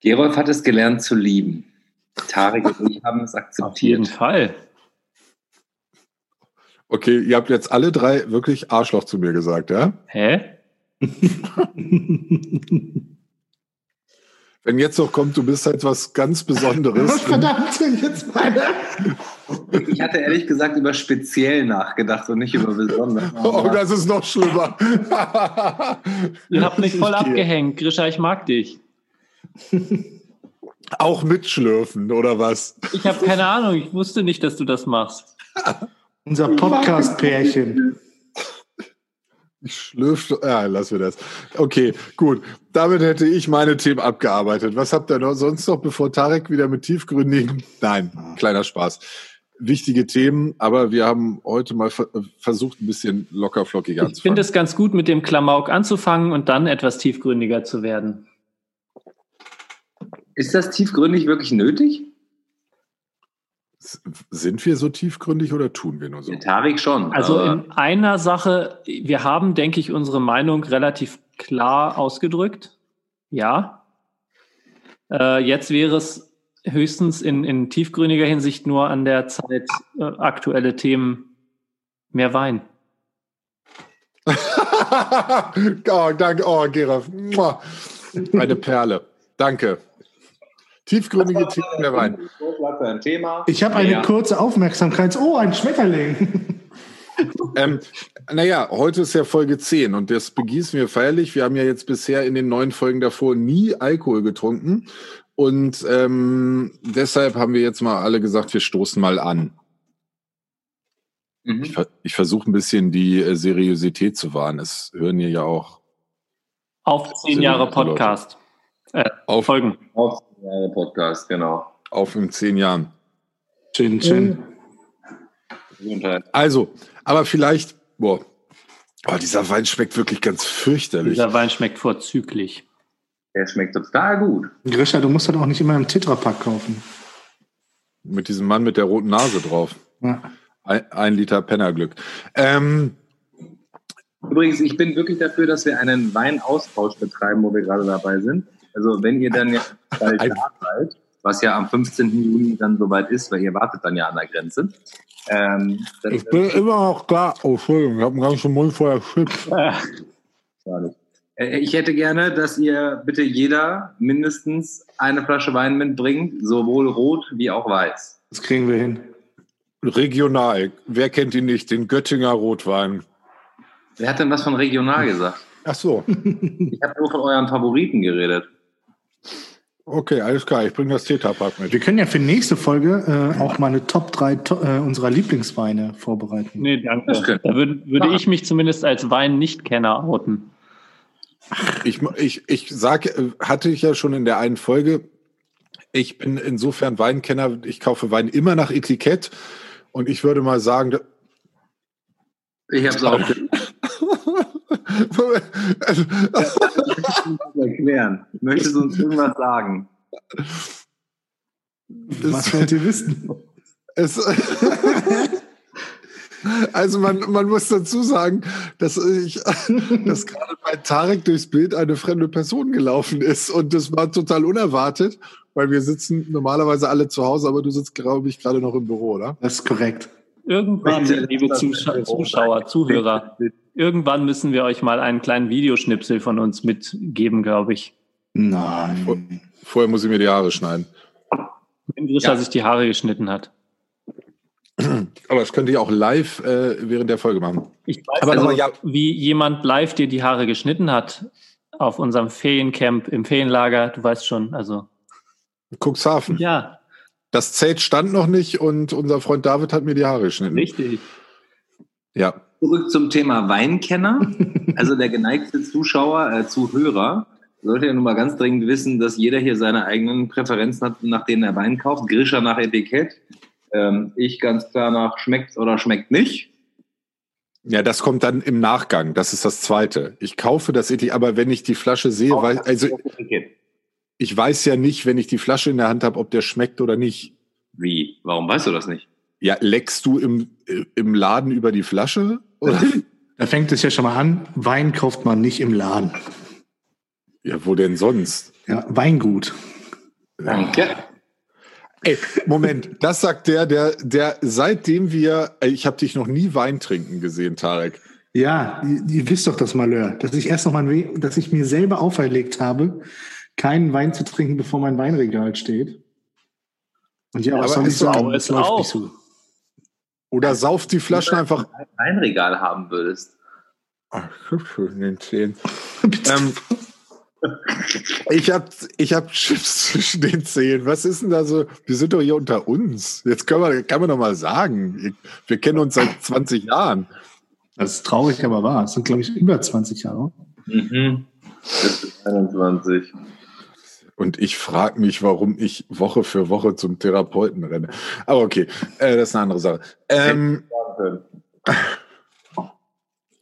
Speaker 3: Gerolf hat es gelernt zu lieben. Tarek und ich haben es akzeptiert.
Speaker 4: Auf jeden Fall.
Speaker 2: Okay, ihr habt jetzt alle drei wirklich Arschloch zu mir gesagt, ja?
Speaker 4: Hä? <laughs>
Speaker 2: Wenn jetzt noch kommt, du bist halt was ganz Besonderes.
Speaker 1: Verdammt, jetzt meine.
Speaker 3: Ich hatte ehrlich gesagt über speziell nachgedacht und nicht über besonders. <laughs>
Speaker 2: Oh, das ist noch schlimmer.
Speaker 4: Ihr habt mich voll abgehängt, Grisha, ich mag dich. <laughs>
Speaker 2: Auch mitschlürfen, oder was?
Speaker 4: Ich habe keine Ahnung, ich wusste nicht, dass du das machst.
Speaker 1: Unser Podcast-Pärchen.
Speaker 2: Ich schlürfe. Ja, lassen wir das. Okay, gut. Damit hätte ich meine Themen abgearbeitet. Was habt ihr noch sonst noch, bevor Tarek wieder mit tiefgründigen? Nein, kleiner Spaß. Wichtige Themen, aber wir haben heute mal versucht, ein bisschen lockerflockiger
Speaker 4: anzufangen. Ich finde es ganz gut, mit dem Klamauk anzufangen und dann etwas tiefgründiger zu werden.
Speaker 3: Ist das tiefgründig wirklich nötig?
Speaker 2: Sind wir so tiefgründig oder tun wir nur so?
Speaker 3: Der Tarek schon.
Speaker 4: Also in einer Sache, wir haben, denke ich, unsere Meinung relativ klar ausgedrückt. Ja. Äh, jetzt wäre es höchstens in, in tiefgründiger Hinsicht nur an der Zeit, äh, aktuelle Themen mehr Wein. <laughs>
Speaker 2: oh, danke. Oh, Gerard. Mua. Eine Perle. Danke. Tiefgründige Themen der Wein.
Speaker 1: Ich habe eine
Speaker 3: Ja.
Speaker 1: kurze Aufmerksamkeit. Oh, ein Schmetterling. <laughs>
Speaker 2: Ähm, naja, heute ist ja Folge 10 und das begießen wir feierlich. Wir haben ja jetzt bisher in den neun Folgen davor nie Alkohol getrunken. Und ähm, deshalb haben wir jetzt mal alle gesagt, wir stoßen mal an. Ich,
Speaker 3: Mhm.
Speaker 2: ver ich versuche ein bisschen die äh, Seriosität zu wahren. Es hören hier ja auch
Speaker 4: Auf zehn Jahre. Podcast.
Speaker 2: auf,
Speaker 4: Folgen.
Speaker 3: Auf Jahre Podcast, genau.
Speaker 2: auf in zehn Jahren.
Speaker 1: Schön, schön.
Speaker 3: Gesundheit.
Speaker 2: Also, aber vielleicht, boah, oh, dieser Wein schmeckt wirklich ganz fürchterlich.
Speaker 4: Dieser Wein schmeckt vorzüglich.
Speaker 3: Der schmeckt total gut.
Speaker 1: Grisha, du musst das auch nicht immer im Tetrapack kaufen.
Speaker 2: Mit diesem Mann mit der roten Nase drauf.
Speaker 1: Ja.
Speaker 2: Ein, ein Liter Pennerglück. Ähm,
Speaker 3: Übrigens, ich bin wirklich dafür, dass wir einen Weinaustausch betreiben, wo wir gerade dabei sind. Also wenn ihr dann ja <laughs> bald da seid, was ja am 15. Juni dann soweit ist, weil ihr wartet dann ja an der Grenze. Ähm, dann,
Speaker 2: immer noch da. Oh, Entschuldigung, ich habe einen ganzen Mund voller Chips. <laughs>
Speaker 3: Schade. Äh, Ich hätte gerne, dass ihr bitte jeder mindestens eine Flasche Wein mitbringt, sowohl rot wie auch weiß.
Speaker 1: Das kriegen wir hin.
Speaker 2: Regional. Wer kennt ihn nicht? Den Göttinger Rotwein.
Speaker 3: Wer hat denn was von regional gesagt?
Speaker 2: Ach so.
Speaker 3: Ich habe nur von euren Favoriten geredet.
Speaker 2: Okay, alles klar. Ich bringe das Tetrapack mit.
Speaker 1: Wir können ja für nächste Folge äh, auch mal eine Top 3 to äh, unserer Lieblingsweine vorbereiten.
Speaker 4: Nee, danke. Da würde, würde
Speaker 3: Ja.
Speaker 4: ich mich zumindest als Wein-Nicht-Kenner outen.
Speaker 2: Ich, ich, ich sage, äh, hatte ich ja schon in der einen Folge, ich bin insofern Weinkenner, ich kaufe Wein immer nach Etikett und ich würde mal sagen,
Speaker 3: Ich habe es auch <laughs> erklären. Möchtest du uns irgendwas sagen?
Speaker 1: Was wollt ihr wissen?
Speaker 2: es, also man, man muss dazu sagen, dass ich, dass gerade bei Tarek durchs Bild eine fremde Person gelaufen ist und das war total unerwartet, weil wir sitzen normalerweise alle zu Hause, aber du sitzt, glaube ich, gerade noch im Büro, oder?
Speaker 1: Das ist korrekt.
Speaker 4: Irgendwann,
Speaker 3: Bitte,
Speaker 4: liebe Zuschauer, Zuhörer, irgendwann müssen wir euch mal einen kleinen Videoschnipsel von uns mitgeben, glaube ich.
Speaker 1: Nein.
Speaker 2: Vorher muss ich mir die Haare schneiden.
Speaker 4: Wenn Grisha
Speaker 3: Ja.
Speaker 4: sich die Haare geschnitten hat.
Speaker 2: Aber das könnte ich auch live äh, während der Folge machen.
Speaker 4: Ich weiß
Speaker 2: Aber
Speaker 4: also,
Speaker 2: nochmal, ja.
Speaker 4: wie jemand live dir die Haare geschnitten hat auf unserem Feriencamp im Ferienlager. Du weißt schon, also
Speaker 2: Cuxhaven.
Speaker 4: ja,
Speaker 2: Das Zelt stand noch nicht und unser Freund David hat mir die Haare geschnitten.
Speaker 4: richtig.
Speaker 2: Ja.
Speaker 3: Zurück zum Thema Weinkenner. Also der geneigte Zuschauer, äh, Zuhörer, sollte ja nun mal ganz dringend wissen, dass jeder hier seine eigenen Präferenzen hat, nach denen er Wein kauft. Grisha nach Etikett. Ähm, ich ganz klar nach schmeckt oder schmeckt nicht.
Speaker 2: Ja, das kommt dann im Nachgang. Das ist das Zweite. Ich kaufe das Etikett, aber wenn ich die Flasche sehe, weiß, also ich weiß ja nicht, wenn ich die Flasche in der Hand habe, ob der schmeckt oder nicht.
Speaker 3: Wie? Warum weißt du das nicht?
Speaker 2: Ja, leckst du im, äh, im Laden über die Flasche? Oder?
Speaker 1: Da fängt es ja schon mal an. Wein kauft man nicht im Laden.
Speaker 2: ja, wo denn sonst?
Speaker 1: Ja, Weingut.
Speaker 3: Danke.
Speaker 2: Ey, Moment, das sagt der, der, der seitdem wir, ich habe dich noch nie Wein trinken gesehen, Tarek.
Speaker 1: Ja, ihr, ihr wisst doch das Malheur, dass ich erst noch mal, dass ich mir selber auferlegt habe, keinen Wein zu trinken, bevor mein Weinregal steht. Und ja, was
Speaker 2: Aber
Speaker 1: soll ich
Speaker 2: ist so,
Speaker 4: ist
Speaker 1: Es läuft
Speaker 4: auch.
Speaker 1: nicht so.
Speaker 2: Oder sauft die Flaschen einfach.
Speaker 3: Ein Weinregal haben würdest.
Speaker 2: Ach, <laughs> schön den Zähnen. <laughs> ähm, ich habe ich hab Chips <laughs> zwischen den Zähnen. Was ist denn da so? Wir sind doch hier unter uns. Jetzt können wir, kann man doch mal sagen. Wir kennen uns seit 20 Jahren.
Speaker 1: Das ist traurig, aber wahr. Es sind, glaube ich, über 20 Jahre.
Speaker 3: Mhm. Das ist 21.
Speaker 2: Und ich frage mich, warum ich Woche für Woche zum Therapeuten renne. Aber okay, äh, das ist eine andere Sache. Ähm,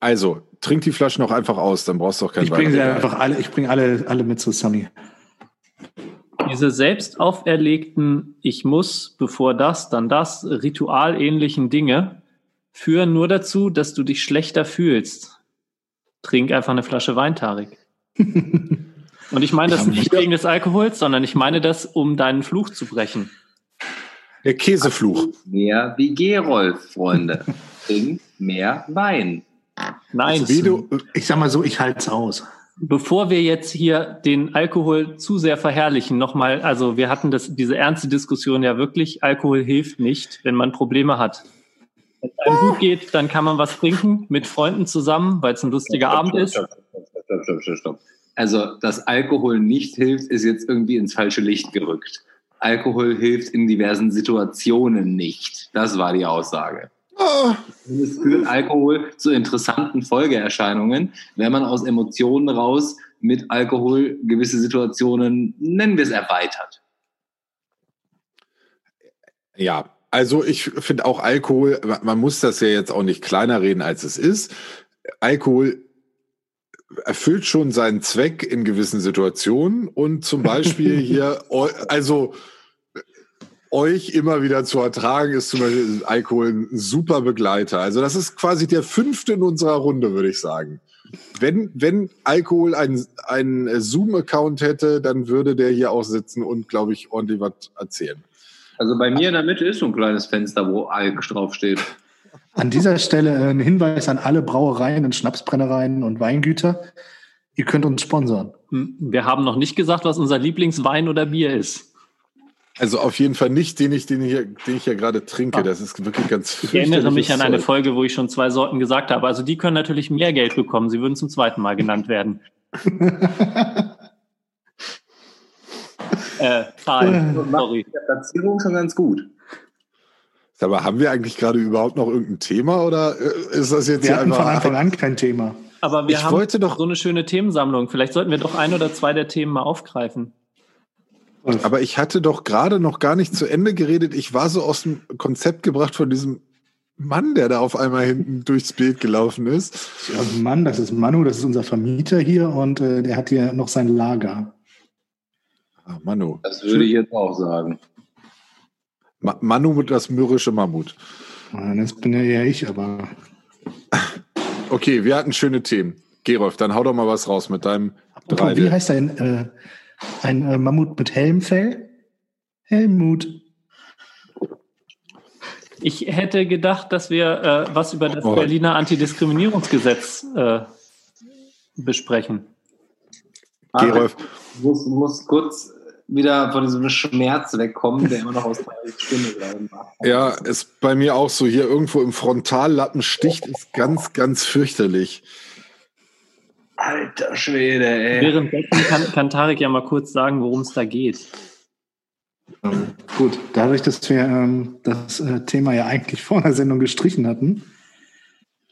Speaker 2: also, trink die Flaschen auch einfach aus, dann brauchst du auch keinen
Speaker 1: Ich bringe einfach alle, ich bringe alle, alle mit zu.
Speaker 4: Ihr Diese selbst auferlegten, ich muss, bevor das, dann das, ritualähnlichen Dinge führen nur dazu, dass du dich schlechter fühlst. Trink einfach eine Flasche Wein, Tarik. <laughs> Und ich meine das nicht wegen des Alkohols, sondern ich meine das, um deinen Fluch zu brechen.
Speaker 2: Der Käsefluch.
Speaker 3: Mehr wie Gerolf, Freunde. <laughs> Trink mehr Wein.
Speaker 4: Nein,
Speaker 1: Also, wie du, ich sag mal so, ich halte es aus.
Speaker 4: bevor wir jetzt hier den Alkohol zu sehr verherrlichen, nochmal, also wir hatten das, diese ernste Diskussion ja wirklich, Alkohol hilft nicht, wenn man Probleme hat. Wenn es einem gut geht, dann kann man was trinken mit Freunden zusammen, weil es ein lustiger Abend ist.
Speaker 3: Stopp, stopp, stopp, stopp, stopp, stopp. Also, dass Alkohol nicht hilft, ist jetzt irgendwie ins falsche Licht gerückt. Alkohol hilft in diversen Situationen nicht. Das war die Aussage.
Speaker 2: Ah,
Speaker 3: Es führt Alkohol zu interessanten Folgeerscheinungen, wenn man aus Emotionen raus mit Alkohol gewisse Situationen, nennen wir es, erweitert.
Speaker 2: Ja, also ich finde auch Alkohol, man muss das ja jetzt auch nicht kleiner reden, als es ist. Alkohol erfüllt schon seinen Zweck in gewissen Situationen und zum Beispiel <laughs> hier, also euch immer wieder zu ertragen, ist zum Beispiel Alkohol ein super Begleiter. Also das ist quasi der fünfte in unserer Runde, würde ich sagen. Wenn, wenn Alkohol einen, einen Zoom-Account hätte, dann würde der hier auch sitzen und, glaube ich, ordentlich was erzählen.
Speaker 3: Also bei mir in der Mitte ist so ein kleines Fenster, wo Alk draufsteht.
Speaker 1: An dieser Stelle äh, ein Hinweis an alle Brauereien und Schnapsbrennereien und Weingüter. Ihr könnt uns sponsern.
Speaker 4: Wir haben noch nicht gesagt, was unser Lieblingswein oder Bier ist.
Speaker 2: Also auf jeden Fall nicht, den ich, den ich, hier, den ich hier gerade trinke. Das ist wirklich ganz
Speaker 4: Ich erinnere mich an eine. Folge, wo ich schon zwei Sorten gesagt habe. Also die können natürlich mehr Geld bekommen. Sie würden zum zweiten Mal genannt werden. <laughs> äh, Zahl, sorry.
Speaker 3: Der Platzierung schon ganz gut.
Speaker 2: Aber haben wir eigentlich gerade überhaupt noch irgendein Thema oder äh, ist das jetzt
Speaker 1: Wir hatten von Anfang an kein Thema.
Speaker 4: Aber wir
Speaker 2: Ich
Speaker 4: haben
Speaker 2: wollte doch-
Speaker 4: so eine schöne Themensammlung. Vielleicht sollten wir doch ein oder zwei der Themen mal aufgreifen.
Speaker 2: Aber ich hatte doch gerade noch gar nicht zu Ende geredet. Ich war so aus dem Konzept gebracht von diesem Mann, der da auf einmal hinten durchs Bild gelaufen ist.
Speaker 1: Ja, Mann, das ist Manu, das ist unser Vermieter hier und äh, der hat hier noch sein Lager.
Speaker 2: Ah, Manu.
Speaker 3: Das würde ich jetzt auch sagen.
Speaker 2: Ma Manu mit das mürrische Mammut.
Speaker 1: Äh, Das bin ja eher ich, aber <laughs>
Speaker 2: Okay, wir hatten schöne Themen. Gerolf, dann hau doch mal was raus mit deinem
Speaker 1: Apropos, wie heißt ein, äh, ein äh, Mammut mit Helmfell? Helmut.
Speaker 4: Ich hätte gedacht, dass wir äh, was über das
Speaker 2: Oh.
Speaker 4: Berliner Antidiskriminierungsgesetz äh, besprechen.
Speaker 2: Gerolf,
Speaker 3: Ich muss, muss kurz wieder von diesem Schmerz wegkommen, der immer noch aus der Stimme gerade macht.
Speaker 2: ja, ist bei mir auch so. Hier irgendwo im Frontallappen sticht ist ganz, ganz fürchterlich.
Speaker 3: Alter Schwede, ey.
Speaker 4: Währenddessen kann, kann Tarek ja mal kurz sagen, worum es da geht.
Speaker 1: Ähm, gut, dadurch, dass wir ähm, das äh, Thema ja eigentlich vor der Sendung gestrichen hatten,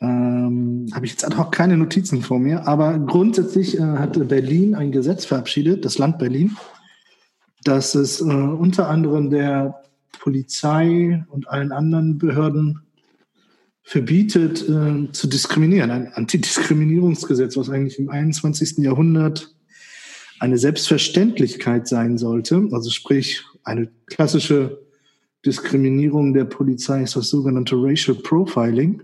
Speaker 1: ähm, habe ich jetzt hoc keine Notizen vor mir. Aber grundsätzlich äh, hat Berlin ein Gesetz verabschiedet, das Land Berlin, dass es äh, unter anderem der Polizei und allen anderen Behörden verbietet, äh, zu diskriminieren. Ein Antidiskriminierungsgesetz, was eigentlich im 21. Jahrhundert eine Selbstverständlichkeit sein sollte. Also sprich, eine klassische Diskriminierung der Polizei ist das sogenannte Racial Profiling.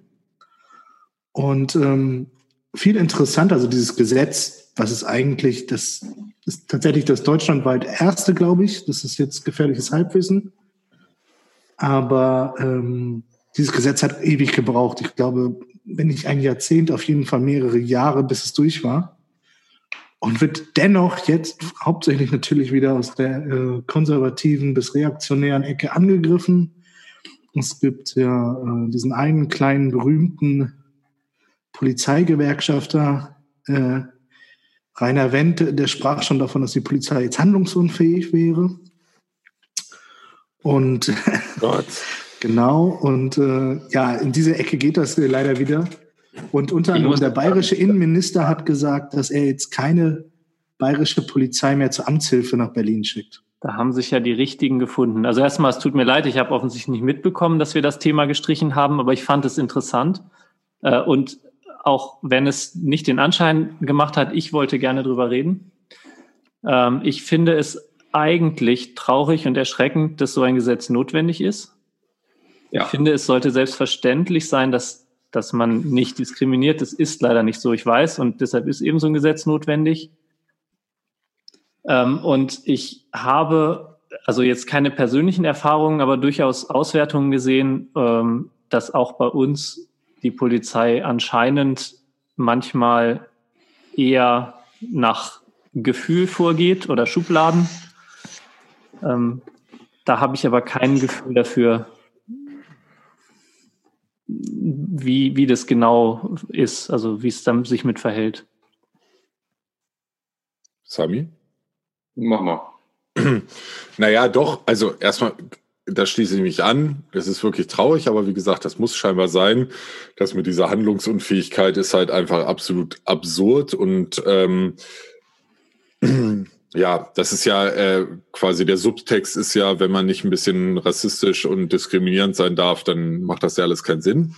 Speaker 1: Und ähm, viel interessanter, also dieses Gesetz, was ist eigentlich, das ist tatsächlich das deutschlandweit erste, glaube ich. Das ist jetzt gefährliches Halbwissen. Aber ähm, dieses Gesetz hat ewig gebraucht. Ich glaube, wenn nicht ein Jahrzehnt, auf jeden Fall mehrere Jahre, bis es durch war. Und wird dennoch jetzt hauptsächlich natürlich wieder aus der äh, konservativen bis reaktionären Ecke angegriffen. Es gibt ja äh, diesen einen kleinen berühmten Polizeigewerkschafter, äh, Rainer Wendt, der sprach schon davon, dass die Polizei jetzt handlungsunfähig wäre. Und <laughs>
Speaker 2: Gott.
Speaker 1: Genau, und äh, ja, in diese Ecke geht das äh, leider wieder. Und unter anderem der bayerische Innenminister hat gesagt, dass er jetzt keine bayerische Polizei mehr zur Amtshilfe nach Berlin schickt.
Speaker 4: Da haben sich ja die richtigen gefunden. Also erstmal, es tut mir leid, ich habe offensichtlich nicht mitbekommen, dass wir das Thema gestrichen haben, aber ich fand es interessant. Äh, Und auch wenn es nicht den Anschein gemacht hat, ich wollte gerne drüber reden. Ähm, Ich finde es eigentlich traurig und erschreckend, dass so ein Gesetz notwendig ist. Ja. Ich finde, es sollte selbstverständlich sein, dass, dass man nicht diskriminiert. Das ist leider nicht so, ich weiß, und deshalb ist eben so ein Gesetz notwendig. Ähm, und ich habe also jetzt keine persönlichen Erfahrungen, aber durchaus Auswertungen gesehen, ähm, dass auch bei uns die Polizei anscheinend manchmal eher nach Gefühl vorgeht oder Schubladen. Ähm, da habe ich aber kein Gefühl dafür, wie, wie das genau ist, also wie es dann sich mit verhält.
Speaker 2: Sami?
Speaker 3: Mach mal. <clears throat>
Speaker 2: Naja, doch, also erstmal, da schließe ich mich an. Es ist wirklich traurig, aber wie gesagt, das muss scheinbar sein. Das mit dieser Handlungsunfähigkeit ist halt einfach absolut absurd und ähm, <clears throat> ja, das ist ja äh, quasi der Subtext ist ja, wenn man nicht ein bisschen rassistisch und diskriminierend sein darf, dann macht das ja alles keinen Sinn.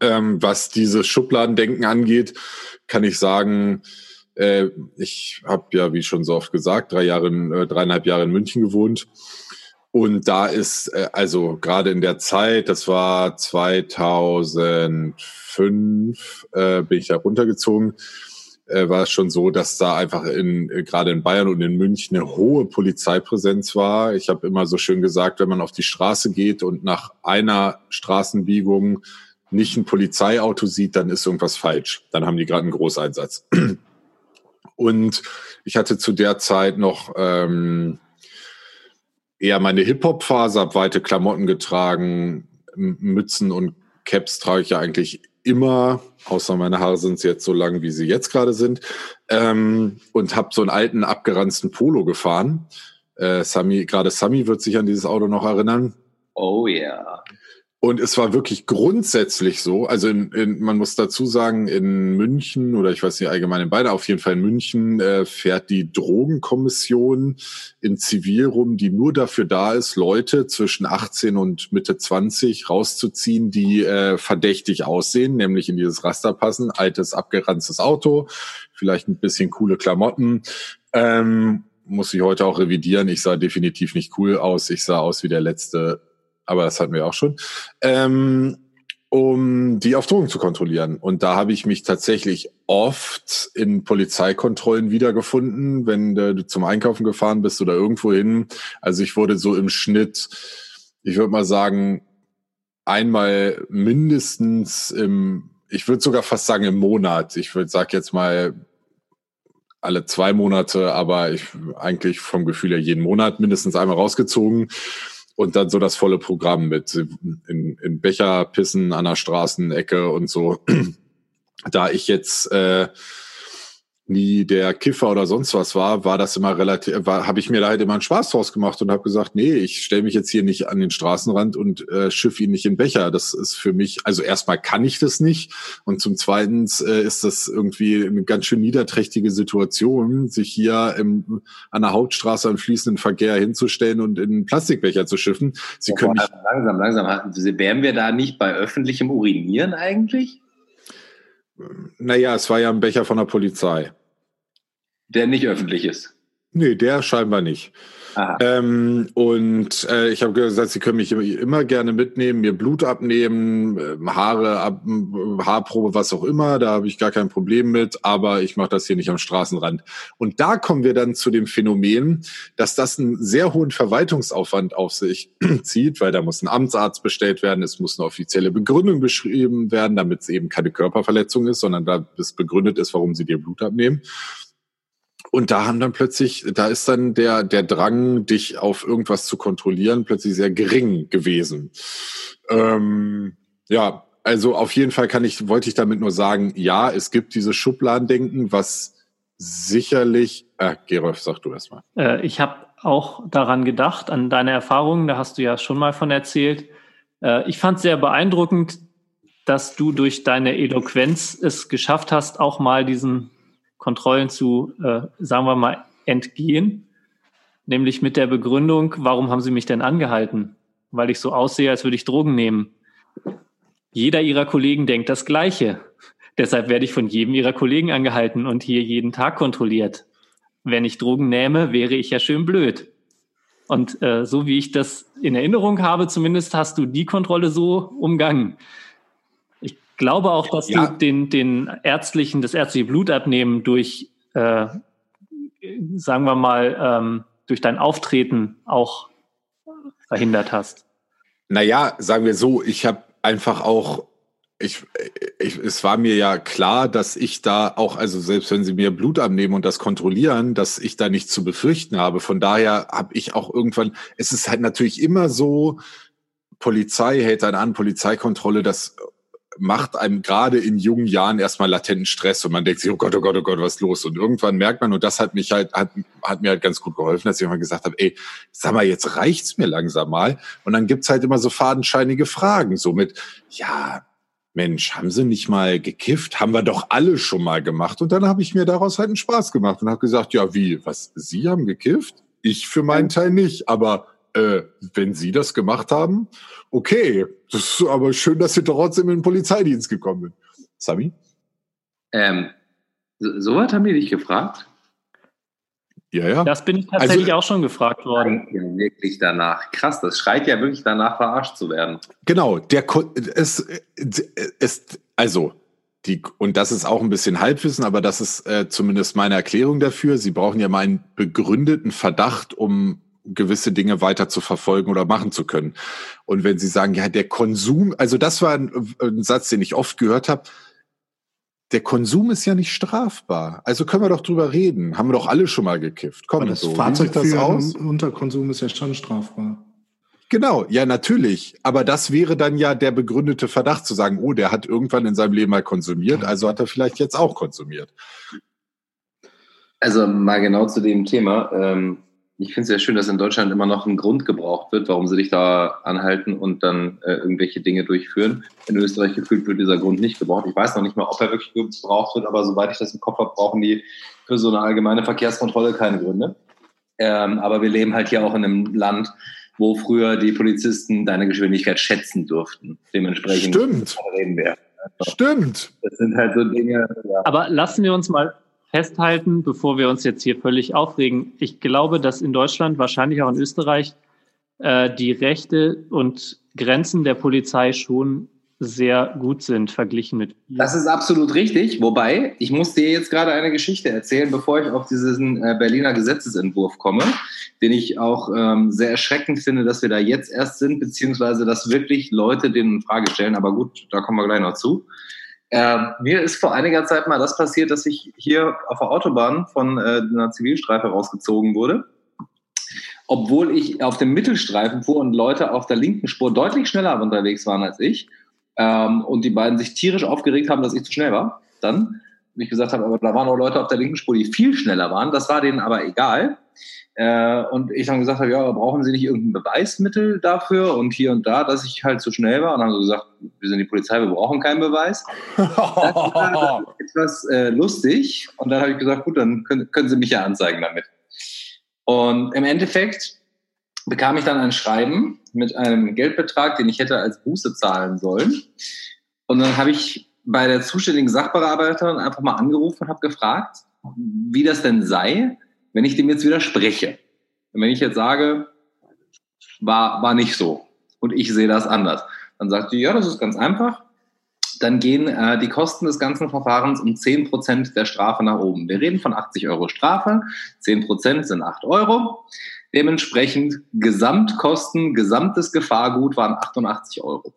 Speaker 2: Ähm, was dieses Schubladendenken angeht, kann ich sagen, äh, ich habe ja, wie schon so oft gesagt, drei Jahre, äh, dreieinhalb Jahre in München gewohnt. Und da ist, äh, also gerade in der Zeit, das war 2005, äh, bin ich da runtergezogen, äh, war es schon so, dass da einfach in äh, gerade in Bayern und in München eine hohe Polizeipräsenz war. Ich habe immer so schön gesagt, wenn man auf die Straße geht und nach einer Straßenbiegung nicht ein Polizeiauto sieht, dann ist irgendwas falsch. Dann haben die gerade einen Großeinsatz. Und ich hatte zu der Zeit noch ähm, eher meine Hip-Hop-Phase, habe weite Klamotten getragen, Mützen und Caps trage ich ja eigentlich immer, außer meine Haare sind jetzt so lang, wie sie jetzt gerade sind, ähm, und habe so einen alten abgeranzten Polo gefahren. Äh, Sami, gerade Sami wird sich an dieses Auto noch erinnern.
Speaker 3: Oh ja. Yeah.
Speaker 2: Und es war wirklich grundsätzlich so, also in, in, man muss dazu sagen, in München oder ich weiß nicht allgemein in beide, auf jeden Fall in München äh, fährt die Drogenkommission in Zivil rum, die nur dafür da ist, Leute zwischen 18 und Mitte 20 rauszuziehen, die äh, verdächtig aussehen, nämlich in dieses Raster passen, altes abgeranztes Auto, vielleicht ein bisschen coole Klamotten. Ähm, muss ich heute auch revidieren. Ich sah definitiv nicht cool aus. Ich sah aus wie der letzte aber das hatten wir auch schon, ähm, um die auf Drogen zu kontrollieren. Und da habe ich mich tatsächlich oft in Polizeikontrollen wiedergefunden, wenn du zum Einkaufen gefahren bist oder irgendwo hin. Also ich wurde so im Schnitt, ich würde mal sagen, einmal mindestens im, ich würde sogar fast sagen im Monat. Ich würde sag jetzt mal alle zwei Monate, aber ich eigentlich vom Gefühl her jeden Monat mindestens einmal rausgezogen und dann so das volle Programm mit in, in Becher pissen an der Straßenecke und so. <clears throat> da ich jetzt äh, nie der Kiffer oder sonst was war, war das immer relativ, habe ich mir da halt immer einen Spaß draus gemacht und habe gesagt, nee, ich stelle mich jetzt hier nicht an den Straßenrand und äh, schiff ihn nicht in Becher. Das ist für mich, also erstmal kann ich das nicht und zum Zweiten äh, ist das irgendwie eine ganz schön niederträchtige Situation, sich hier im, an der Hauptstraße am fließenden Verkehr hinzustellen und in einen Plastikbecher zu schiffen. Sie oh, können nicht,
Speaker 3: langsam, langsam. Wären wir da nicht bei öffentlichem Urinieren eigentlich?
Speaker 2: Naja, es war ja ein Becher von der Polizei.
Speaker 3: Der nicht öffentlich ist.
Speaker 2: Nee, der scheinbar nicht. Ähm, und äh, ich habe gesagt, sie können mich immer gerne mitnehmen, mir Blut abnehmen, äh, Haare ab, Haarprobe, was auch immer. Da habe ich gar kein Problem mit. Aber ich mache das hier nicht am Straßenrand. Und da kommen wir dann zu dem Phänomen, dass das einen sehr hohen Verwaltungsaufwand auf sich <clears throat> zieht, weil da muss ein Amtsarzt bestellt werden, es muss eine offizielle Begründung beschrieben werden, damit es eben keine Körperverletzung ist, sondern da es begründet ist, warum sie dir Blut abnehmen. Und da haben dann plötzlich, da ist dann der, der Drang, dich auf irgendwas zu kontrollieren, plötzlich sehr gering gewesen. Ähm, ja, also auf jeden Fall kann ich, wollte ich damit nur sagen, ja, es gibt dieses Schubladendenken, was sicherlich, äh, Gerolf, sag du erst mal.
Speaker 4: Äh, ich habe auch daran gedacht, an deine Erfahrungen, da hast du ja schon mal von erzählt. Äh, ich fand sehr beeindruckend, dass du durch deine Eloquenz es geschafft hast, auch mal diesen Kontrollen zu, äh, sagen wir mal, entgehen. Nämlich mit der Begründung, warum haben Sie mich denn angehalten? Weil ich so aussehe, als würde ich Drogen nehmen. Jeder Ihrer Kollegen denkt das Gleiche. Deshalb werde ich von jedem Ihrer Kollegen angehalten und hier jeden Tag kontrolliert. wenn ich Drogen nähme, wäre ich ja schön blöd. Und äh, so wie ich das in Erinnerung habe, zumindest hast du die Kontrolle so umgangen. Ich glaube auch, dass ja. du den, den ärztlichen, das ärztliche Blutabnehmen durch, äh, sagen wir mal, ähm, durch dein Auftreten auch verhindert hast.
Speaker 2: Naja, sagen wir so, ich habe einfach auch ich, ich, es war mir ja klar, dass ich da auch, also selbst wenn sie mir Blut abnehmen und das kontrollieren, dass ich da nichts zu befürchten habe. Von daher habe ich auch irgendwann, es ist halt natürlich immer so, Polizei hält dann an, Polizeikontrolle, das macht einem gerade in jungen Jahren erstmal latenten Stress und man denkt sich, oh Gott, oh Gott, oh Gott, was ist los? Und irgendwann merkt man, und das hat mich halt, hat, hat mir halt ganz gut geholfen, dass ich immer gesagt habe, ey, sag mal, jetzt reicht's mir langsam mal. Und dann gibt's halt immer so fadenscheinige Fragen, so mit, ja, Mensch, haben Sie nicht mal gekifft? Haben wir doch alle schon mal gemacht. Und dann habe ich mir daraus halt einen Spaß gemacht und habe gesagt, ja, wie, was, Sie haben gekifft? Ich für meinen Teil nicht, aber äh, wenn Sie das gemacht haben, okay, das ist aber schön, dass Sie trotzdem in den Polizeidienst gekommen sind. Sami?
Speaker 3: Ähm, so, so was haben die dich gefragt?
Speaker 4: Ja, ja. Das bin ich tatsächlich also, auch schon gefragt worden.
Speaker 3: Ja, wirklich danach. Krass, das schreit ja wirklich danach, verarscht zu werden.
Speaker 2: Genau, der es, es also die, und das ist auch ein bisschen Halbwissen, aber das ist äh, zumindest meine Erklärung dafür. Sie brauchen ja mal einen begründeten Verdacht, um gewisse Dinge weiter zu verfolgen oder machen zu können. Und wenn Sie sagen, ja, der Konsum, also das war ein, ein Satz, den ich oft gehört habe, der Konsum ist ja nicht strafbar. Also können wir doch drüber reden. Haben wir doch alle schon mal gekifft.
Speaker 1: Komm, Aber das so. Fahrzeugführen unter Konsum ist ja schon strafbar.
Speaker 2: Genau, ja, natürlich. Aber das wäre dann ja der begründete Verdacht zu sagen, oh, der hat irgendwann in seinem Leben mal konsumiert, also hat er vielleicht jetzt auch konsumiert.
Speaker 3: Also mal genau zu dem Thema. Ähm, ich finde es sehr schön, dass in Deutschland immer noch ein Grund gebraucht wird, warum sie dich da anhalten und dann äh, irgendwelche Dinge durchführen. In Österreich gefühlt wird dieser Grund nicht gebraucht. Ich weiß noch nicht mal, ob er wirklich gebraucht wird, aber soweit ich das im Kopf habe, brauchen die für so eine allgemeine Verkehrskontrolle keine Gründe. Ähm, aber wir leben halt hier auch in einem Land, wo früher die Polizisten deine Geschwindigkeit schätzen durften. Dementsprechend
Speaker 2: Stimmt.
Speaker 3: reden wir.
Speaker 2: Also, Stimmt.
Speaker 3: Das sind halt so Dinge.
Speaker 4: Ja. Aber lassen wir uns mal festhalten, bevor wir uns jetzt hier völlig aufregen. Ich glaube, dass in Deutschland, wahrscheinlich auch in Österreich, äh, die Rechte und Grenzen der Polizei schon sehr gut sind verglichen mit.
Speaker 3: Das ist absolut richtig. Wobei, ich muss dir jetzt gerade eine Geschichte erzählen, bevor ich auf diesen äh, Berliner Gesetzesentwurf komme, den ich auch ähm, sehr erschreckend finde, dass wir da jetzt erst sind, beziehungsweise dass wirklich Leute den in Frage stellen. Aber gut, da kommen wir gleich noch zu. Äh, mir ist vor einiger Zeit mal das passiert, dass ich hier auf der Autobahn von äh, einer Zivilstreife rausgezogen wurde. Obwohl ich auf dem Mittelstreifen fuhr und Leute auf der linken Spur deutlich schneller unterwegs waren als ich. Ähm, und die beiden sich tierisch aufgeregt haben, dass ich zu schnell war. Dann, wie ich gesagt habe, aber da waren auch Leute auf der linken Spur, die viel schneller waren. Das war denen aber egal. Äh, und ich dann gesagt habe, ja, brauchen Sie nicht irgendein Beweismittel dafür und hier und da, dass ich halt zu schnell war. Und dann haben sie gesagt, wir sind die Polizei, wir brauchen keinen Beweis. das war <laughs> etwas äh, lustig. Und dann habe ich gesagt, gut, dann können, können Sie mich ja anzeigen damit. Und im Endeffekt bekam ich dann ein Schreiben mit einem Geldbetrag, den ich hätte als Buße zahlen sollen. Und dann habe ich bei der zuständigen Sachbearbeiterin einfach mal angerufen und habe gefragt, wie das denn sei, wenn ich dem jetzt widerspreche, und wenn ich jetzt sage, war, war nicht so und ich sehe das anders, dann sagt sie, ja, das ist ganz einfach. Dann gehen äh, die Kosten des ganzen Verfahrens um 10% der Strafe nach oben. Wir reden von 80 Euro Strafe, 10% sind 8 Euro. Dementsprechend Gesamtkosten, gesamtes Gefahrgut waren 88 Euro.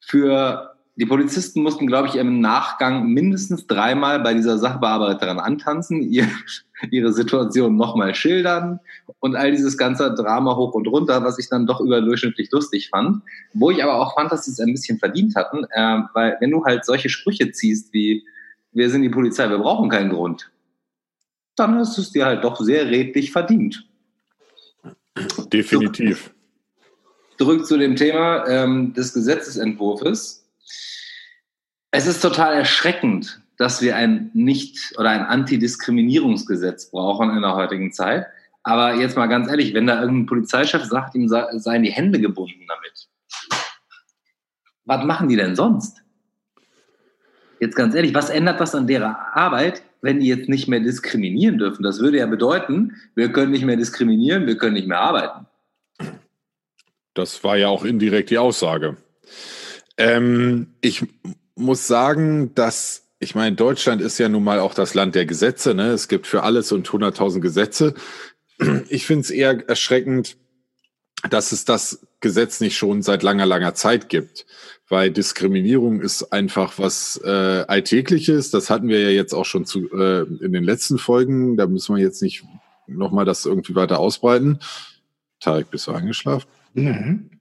Speaker 3: Für die Polizisten mussten, glaube ich, im Nachgang mindestens dreimal bei dieser Sachbearbeiterin antanzen, ihr, <laughs> ihre Situation nochmal schildern und all dieses ganze Drama hoch und runter, was ich dann doch überdurchschnittlich lustig fand. Wo ich aber auch fand, dass sie es ein bisschen verdient hatten, äh, weil wenn du halt solche Sprüche ziehst wie, wir sind die Polizei, wir brauchen keinen Grund, dann hast du es dir halt doch sehr redlich verdient.
Speaker 2: Definitiv.
Speaker 3: Zurück zu dem Thema ähm, des Gesetzesentwurfs es ist total erschreckend, dass wir ein Nicht- oder ein Antidiskriminierungsgesetz brauchen in der heutigen Zeit. Aber jetzt mal ganz ehrlich, wenn da irgendein Polizeichef sagt, ihm seien die Hände gebunden damit, was machen die denn sonst? Jetzt ganz ehrlich, was ändert das an deren Arbeit, wenn die jetzt nicht mehr diskriminieren dürfen? Das würde ja bedeuten, wir können nicht mehr diskriminieren, wir können nicht mehr arbeiten.
Speaker 2: Das war ja auch indirekt die Aussage. Ähm, ich muss sagen, dass ich meine, Deutschland ist ja nun mal auch das Land der Gesetze. Ne? Es gibt für alles und 100.000 Gesetze. Ich finde es eher erschreckend, dass es das Gesetz nicht schon seit langer, langer Zeit gibt. Weil Diskriminierung ist einfach was äh, Alltägliches. Das hatten wir ja jetzt auch schon zu, äh, in den letzten Folgen. Da müssen wir jetzt nicht nochmal das irgendwie weiter ausbreiten. Tarek, bist du eingeschlafen?
Speaker 1: Mhm.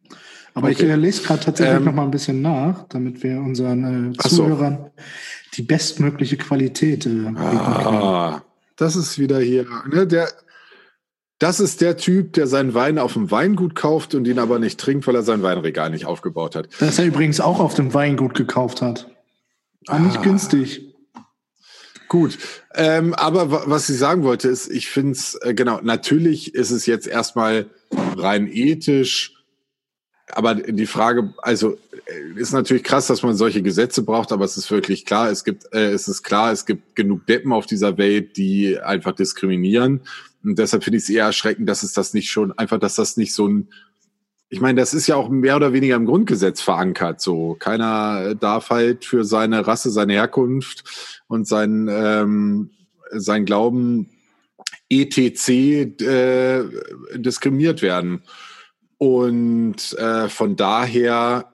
Speaker 1: Aber okay. ich äh, lese gerade tatsächlich ähm, noch mal ein bisschen nach, damit wir unseren äh, Zuhörern so. die bestmögliche Qualität äh,
Speaker 2: ah, Das ist wieder hier, ne, der, das ist der Typ, der seinen Wein auf dem Weingut kauft und ihn aber nicht trinkt, weil er sein Weinregal nicht aufgebaut hat.
Speaker 1: Das er übrigens auch auf dem Weingut gekauft hat. War ah. nicht günstig.
Speaker 2: Gut, ähm, aber was ich sagen wollte ist, ich finde es, äh, genau, natürlich ist es jetzt erstmal rein ethisch aber die Frage, also äh, ist natürlich krass, dass man solche Gesetze braucht, aber es ist wirklich klar, es gibt, äh, es ist klar, es gibt genug Deppen auf dieser Welt, die einfach diskriminieren. Und deshalb finde ich es eher erschreckend, dass es das nicht schon, einfach, dass das nicht so ein, ich meine, das ist ja auch mehr oder weniger im Grundgesetz verankert. So, keiner darf halt für seine Rasse, seine Herkunft und sein ähm, sein Glauben etc. Äh, diskriminiert werden. Und äh, von daher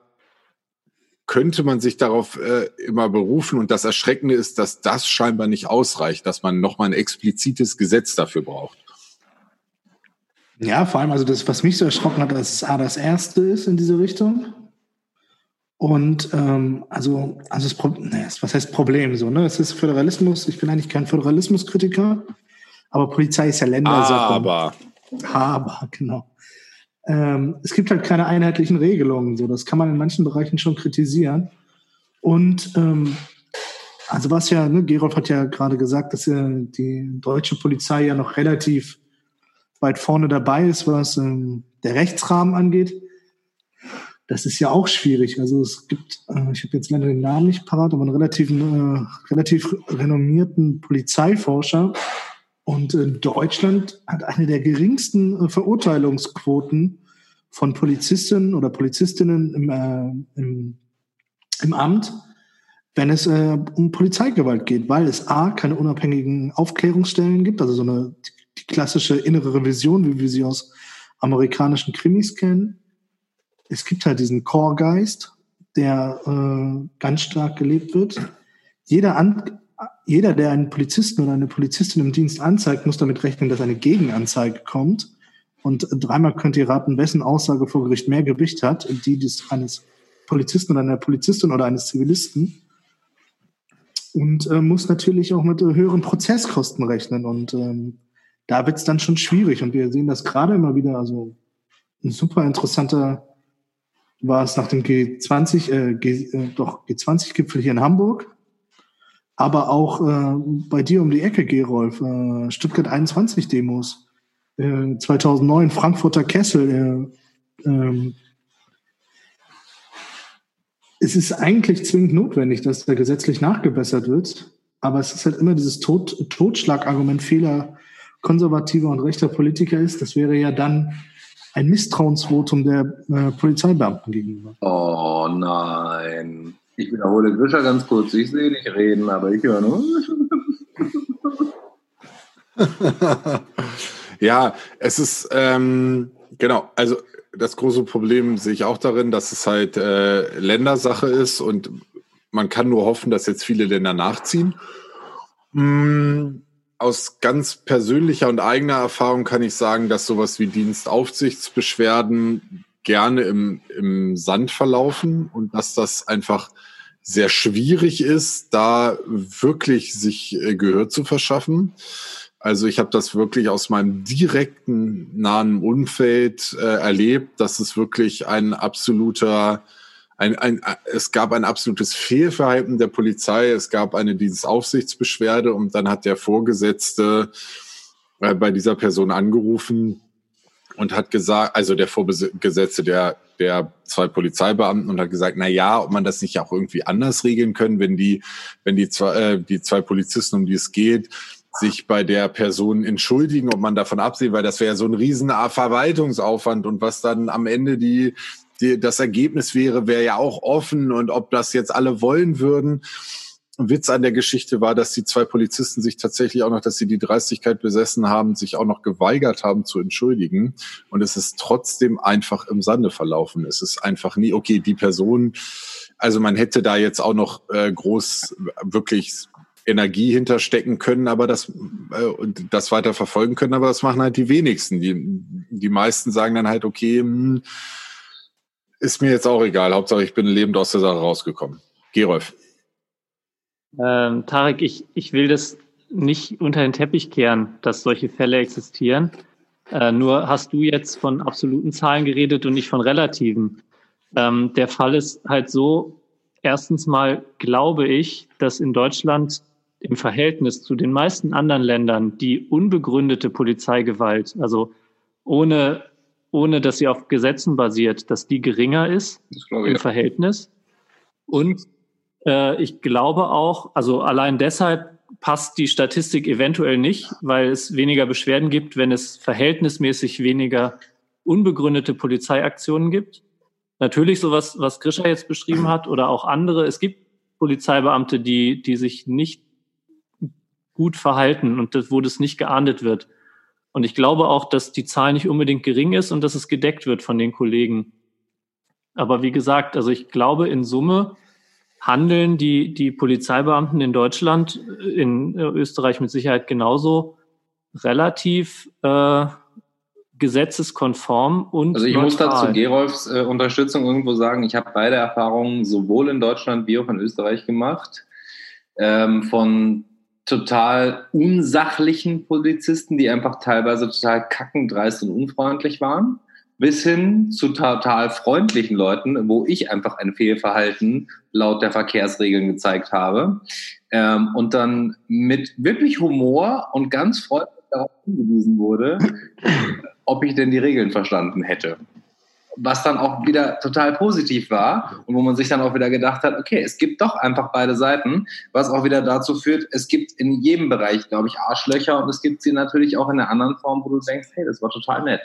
Speaker 2: könnte man sich darauf äh, immer berufen. Und das Erschreckende ist, dass das scheinbar nicht ausreicht, dass man nochmal ein explizites Gesetz dafür braucht.
Speaker 1: Ja, vor allem, also das, was mich so erschrocken hat, dass es A das erste ist in diese Richtung. Und ähm, also, also das Problem, ne, was heißt Problem so, ne? Es ist Föderalismus, ich bin eigentlich kein Föderalismuskritiker, aber Polizei ist ja Ländersache.
Speaker 2: Aber.
Speaker 1: Aber, genau. Ähm, es gibt halt keine einheitlichen Regelungen. So, das kann man in manchen Bereichen schon kritisieren. Und ähm, also was ja, ne, Gerolf hat ja gerade gesagt, dass ja die deutsche Polizei ja noch relativ weit vorne dabei ist, was ähm, der Rechtsrahmen angeht. Das ist ja auch schwierig. Also es gibt, äh, ich habe jetzt leider den Namen nicht parat, aber einen relativ, äh, relativ renommierten Polizeiforscher, und äh, Deutschland hat eine der geringsten äh, Verurteilungsquoten von Polizistinnen oder Polizistinnen im, äh, im, im Amt, wenn es äh, um Polizeigewalt geht, weil es A, keine unabhängigen Aufklärungsstellen gibt, also so eine die klassische innere Revision, wie wir sie aus amerikanischen Krimis kennen. Es gibt halt diesen Core-Geist, der äh, ganz stark gelebt wird. Jeder An jeder, der einen Polizisten oder eine Polizistin im Dienst anzeigt, muss damit rechnen, dass eine Gegenanzeige kommt. Und dreimal könnt ihr raten, wessen Aussage vor Gericht mehr Gewicht hat, die des eines Polizisten oder einer Polizistin oder eines Zivilisten. Und äh, muss natürlich auch mit äh, höheren Prozesskosten rechnen. Und ähm, da wird es dann schon schwierig. Und wir sehen das gerade immer wieder. Also ein super interessanter war es nach dem G20, äh, G, äh, doch G20-Gipfel hier in Hamburg aber auch äh, bei dir um die Ecke, Gerolf, äh, Stuttgart 21 Demos, äh, 2009 Frankfurter Kessel. Äh, ähm, es ist eigentlich zwingend notwendig, dass da gesetzlich nachgebessert wird, aber es ist halt immer dieses Tod Totschlagargument vieler konservativer und rechter Politiker ist, das wäre ja dann ein Misstrauensvotum der äh, Polizeibeamten gegenüber.
Speaker 3: Oh nein. Ich wiederhole Grisha ganz kurz. Ich sehe dich reden, aber ich höre nur. <laughs>
Speaker 2: ja, es ist, ähm, genau, also das große Problem sehe ich auch darin, dass es halt äh, Ländersache ist und man kann nur hoffen, dass jetzt viele Länder nachziehen. Mm, aus ganz persönlicher und eigener Erfahrung kann ich sagen, dass sowas wie Dienstaufsichtsbeschwerden gerne im, im Sand verlaufen und dass das einfach sehr schwierig ist, da wirklich sich äh, Gehör zu verschaffen. Also ich habe das wirklich aus meinem direkten nahen Umfeld äh, erlebt, dass es wirklich ein absoluter, ein, ein, es gab ein absolutes Fehlverhalten der Polizei, es gab eine Dienstaufsichtsbeschwerde und dann hat der Vorgesetzte äh, bei dieser Person angerufen und hat gesagt, also der Vorgesetzte der, der zwei Polizeibeamten und hat gesagt, na ja, ob man das nicht auch irgendwie anders regeln können, wenn die, wenn die zwei, äh, die zwei Polizisten, um die es geht, sich bei der Person entschuldigen, ob man davon absehen, weil das wäre ja so ein riesen Verwaltungsaufwand und was dann am Ende die, die das Ergebnis wäre, wäre ja auch offen und ob das jetzt alle wollen würden. Witz an der Geschichte war, dass die zwei Polizisten sich tatsächlich auch noch, dass sie die Dreistigkeit besessen haben, sich auch noch geweigert haben zu entschuldigen. Und es ist trotzdem einfach im Sande verlaufen. Es ist einfach nie, okay, die Person, also man hätte da jetzt auch noch äh, groß wirklich Energie hinterstecken können, aber das, äh, das weiter verfolgen können, aber das machen halt die wenigsten. Die, die meisten sagen dann halt, okay, hm, ist mir jetzt auch egal, Hauptsache ich bin lebend aus der Sache rausgekommen. Gerolf.
Speaker 4: Ähm, Tarek, ich, ich will das nicht unter den Teppich kehren, dass solche Fälle existieren. Äh, nur hast du jetzt von absoluten Zahlen geredet und nicht von relativen. Ähm, der Fall ist halt so, erstens mal glaube ich, dass in Deutschland im Verhältnis zu den meisten anderen Ländern die unbegründete Polizeigewalt, also ohne, ohne dass sie auf Gesetzen basiert, dass die geringer ist im ja. Verhältnis. Und äh, ich glaube auch, also allein deshalb passt die Statistik eventuell nicht, weil es weniger Beschwerden gibt, wenn es verhältnismäßig weniger unbegründete Polizeiaktionen gibt. Natürlich sowas, was Grisha jetzt beschrieben hat oder auch andere. Es gibt Polizeibeamte, die, die sich nicht gut verhalten und das, wo das nicht geahndet wird. Und ich glaube auch, dass die Zahl nicht unbedingt gering ist und dass es gedeckt wird von den Kollegen. Aber wie gesagt, also ich glaube in Summe handeln die, die Polizeibeamten in Deutschland, in Österreich mit Sicherheit genauso, relativ äh, gesetzeskonform und.
Speaker 3: Also ich neutral. muss dazu Gerolfs äh, Unterstützung irgendwo sagen, ich habe beide Erfahrungen sowohl in Deutschland wie auch in Österreich gemacht. Ähm, von total unsachlichen Polizisten, die einfach teilweise total kackendreist und unfreundlich waren bis hin zu total freundlichen Leuten, wo ich einfach ein Fehlverhalten laut der Verkehrsregeln gezeigt habe ähm, und dann mit wirklich Humor und ganz freundlich darauf hingewiesen wurde, <clears throat> ob ich denn die Regeln verstanden hätte. Was dann auch wieder total positiv war und wo man sich dann auch wieder gedacht hat, okay, es gibt doch einfach beide Seiten, was auch wieder dazu führt, es gibt in jedem Bereich, glaube ich, Arschlöcher und es gibt sie natürlich auch in einer anderen Form, wo du denkst, hey, das war total nett.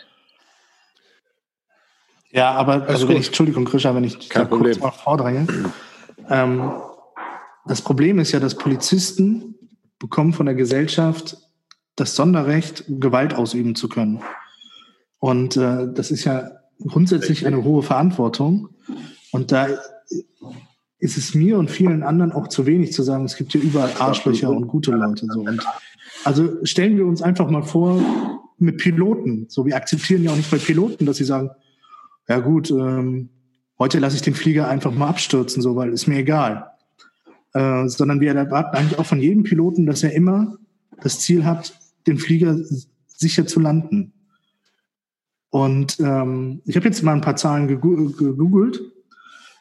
Speaker 1: Ja, aber also wenn ich, Entschuldigung, Krischer, wenn ich Kein da Problem. kurz mal vordränge. Ähm, das Problem ist ja, dass Polizisten bekommen von der Gesellschaft das Sonderrecht, Gewalt ausüben zu können. Und äh, das ist ja grundsätzlich eine hohe Verantwortung. Und da ist es mir und vielen anderen auch zu wenig zu sagen, es gibt hier überall Arschlöcher und gute Leute. So. Und also stellen wir uns einfach mal vor, mit Piloten. So, wir akzeptieren ja auch nicht bei Piloten, dass sie sagen, ja gut, ähm, heute lasse ich den Flieger einfach mal abstürzen, so, weil ist mir egal. Äh, sondern wir erwarten eigentlich auch von jedem Piloten, dass er immer das Ziel hat, den Flieger sicher zu landen. Und ähm, ich habe jetzt mal ein paar Zahlen gegoogelt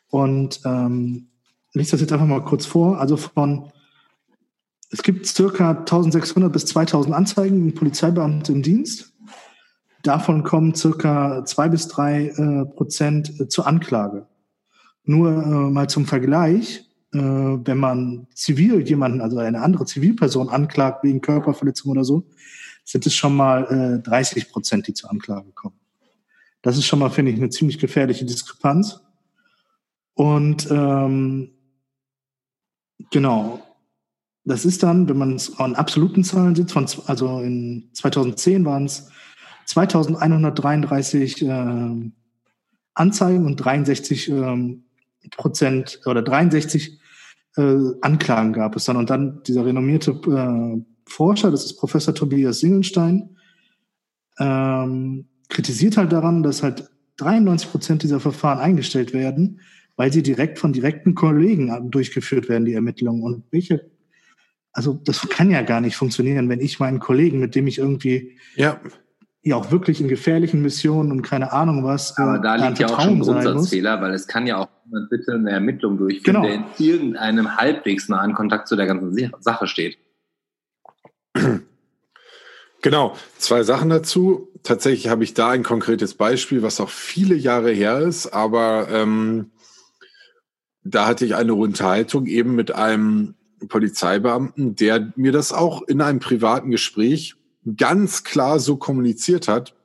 Speaker 1: und ähm, lese das jetzt einfach mal kurz vor. Also von es gibt circa 1600 bis 2000 Anzeigen Polizeibeamte im Dienst. Davon kommen circa zwei bis drei äh, Prozent äh, zur Anklage. Nur äh, mal zum Vergleich, äh, wenn man zivil jemanden, also eine andere Zivilperson anklagt wegen Körperverletzung oder so, sind es schon mal äh, 30 Prozent, die zur Anklage kommen. Das ist schon mal, finde ich, eine ziemlich gefährliche Diskrepanz. Und ähm, genau, das ist dann, wenn man es an absoluten Zahlen sieht, von, also in 2010 waren es 2133 äh, Anzeigen und 63 äh, Prozent oder 63 äh, Anklagen gab es dann. Und dann dieser renommierte äh, Forscher, das ist Professor Tobias Singelstein, ähm, kritisiert halt daran, dass halt 93 Prozent dieser Verfahren eingestellt werden, weil sie direkt von direkten Kollegen durchgeführt werden, die Ermittlungen. Und welche, also das kann ja gar nicht funktionieren, wenn ich meinen Kollegen, mit dem ich irgendwie ja ja auch wirklich in gefährlichen Missionen und keine Ahnung was.
Speaker 3: Äh, Aber da liegt ja auch schon ein Grundsatzfehler, weil es kann ja auch bitte eine Ermittlung durchführen, genau. der in irgendeinem halbwegs nahen Kontakt zu der ganzen Sache steht. <clears throat>
Speaker 2: Genau, zwei Sachen dazu. Tatsächlich habe ich da ein konkretes Beispiel, was auch viele Jahre her ist, aber ähm, da hatte ich eine Unterhaltung eben mit einem Polizeibeamten, der mir das auch in einem privaten Gespräch ganz klar so kommuniziert hat,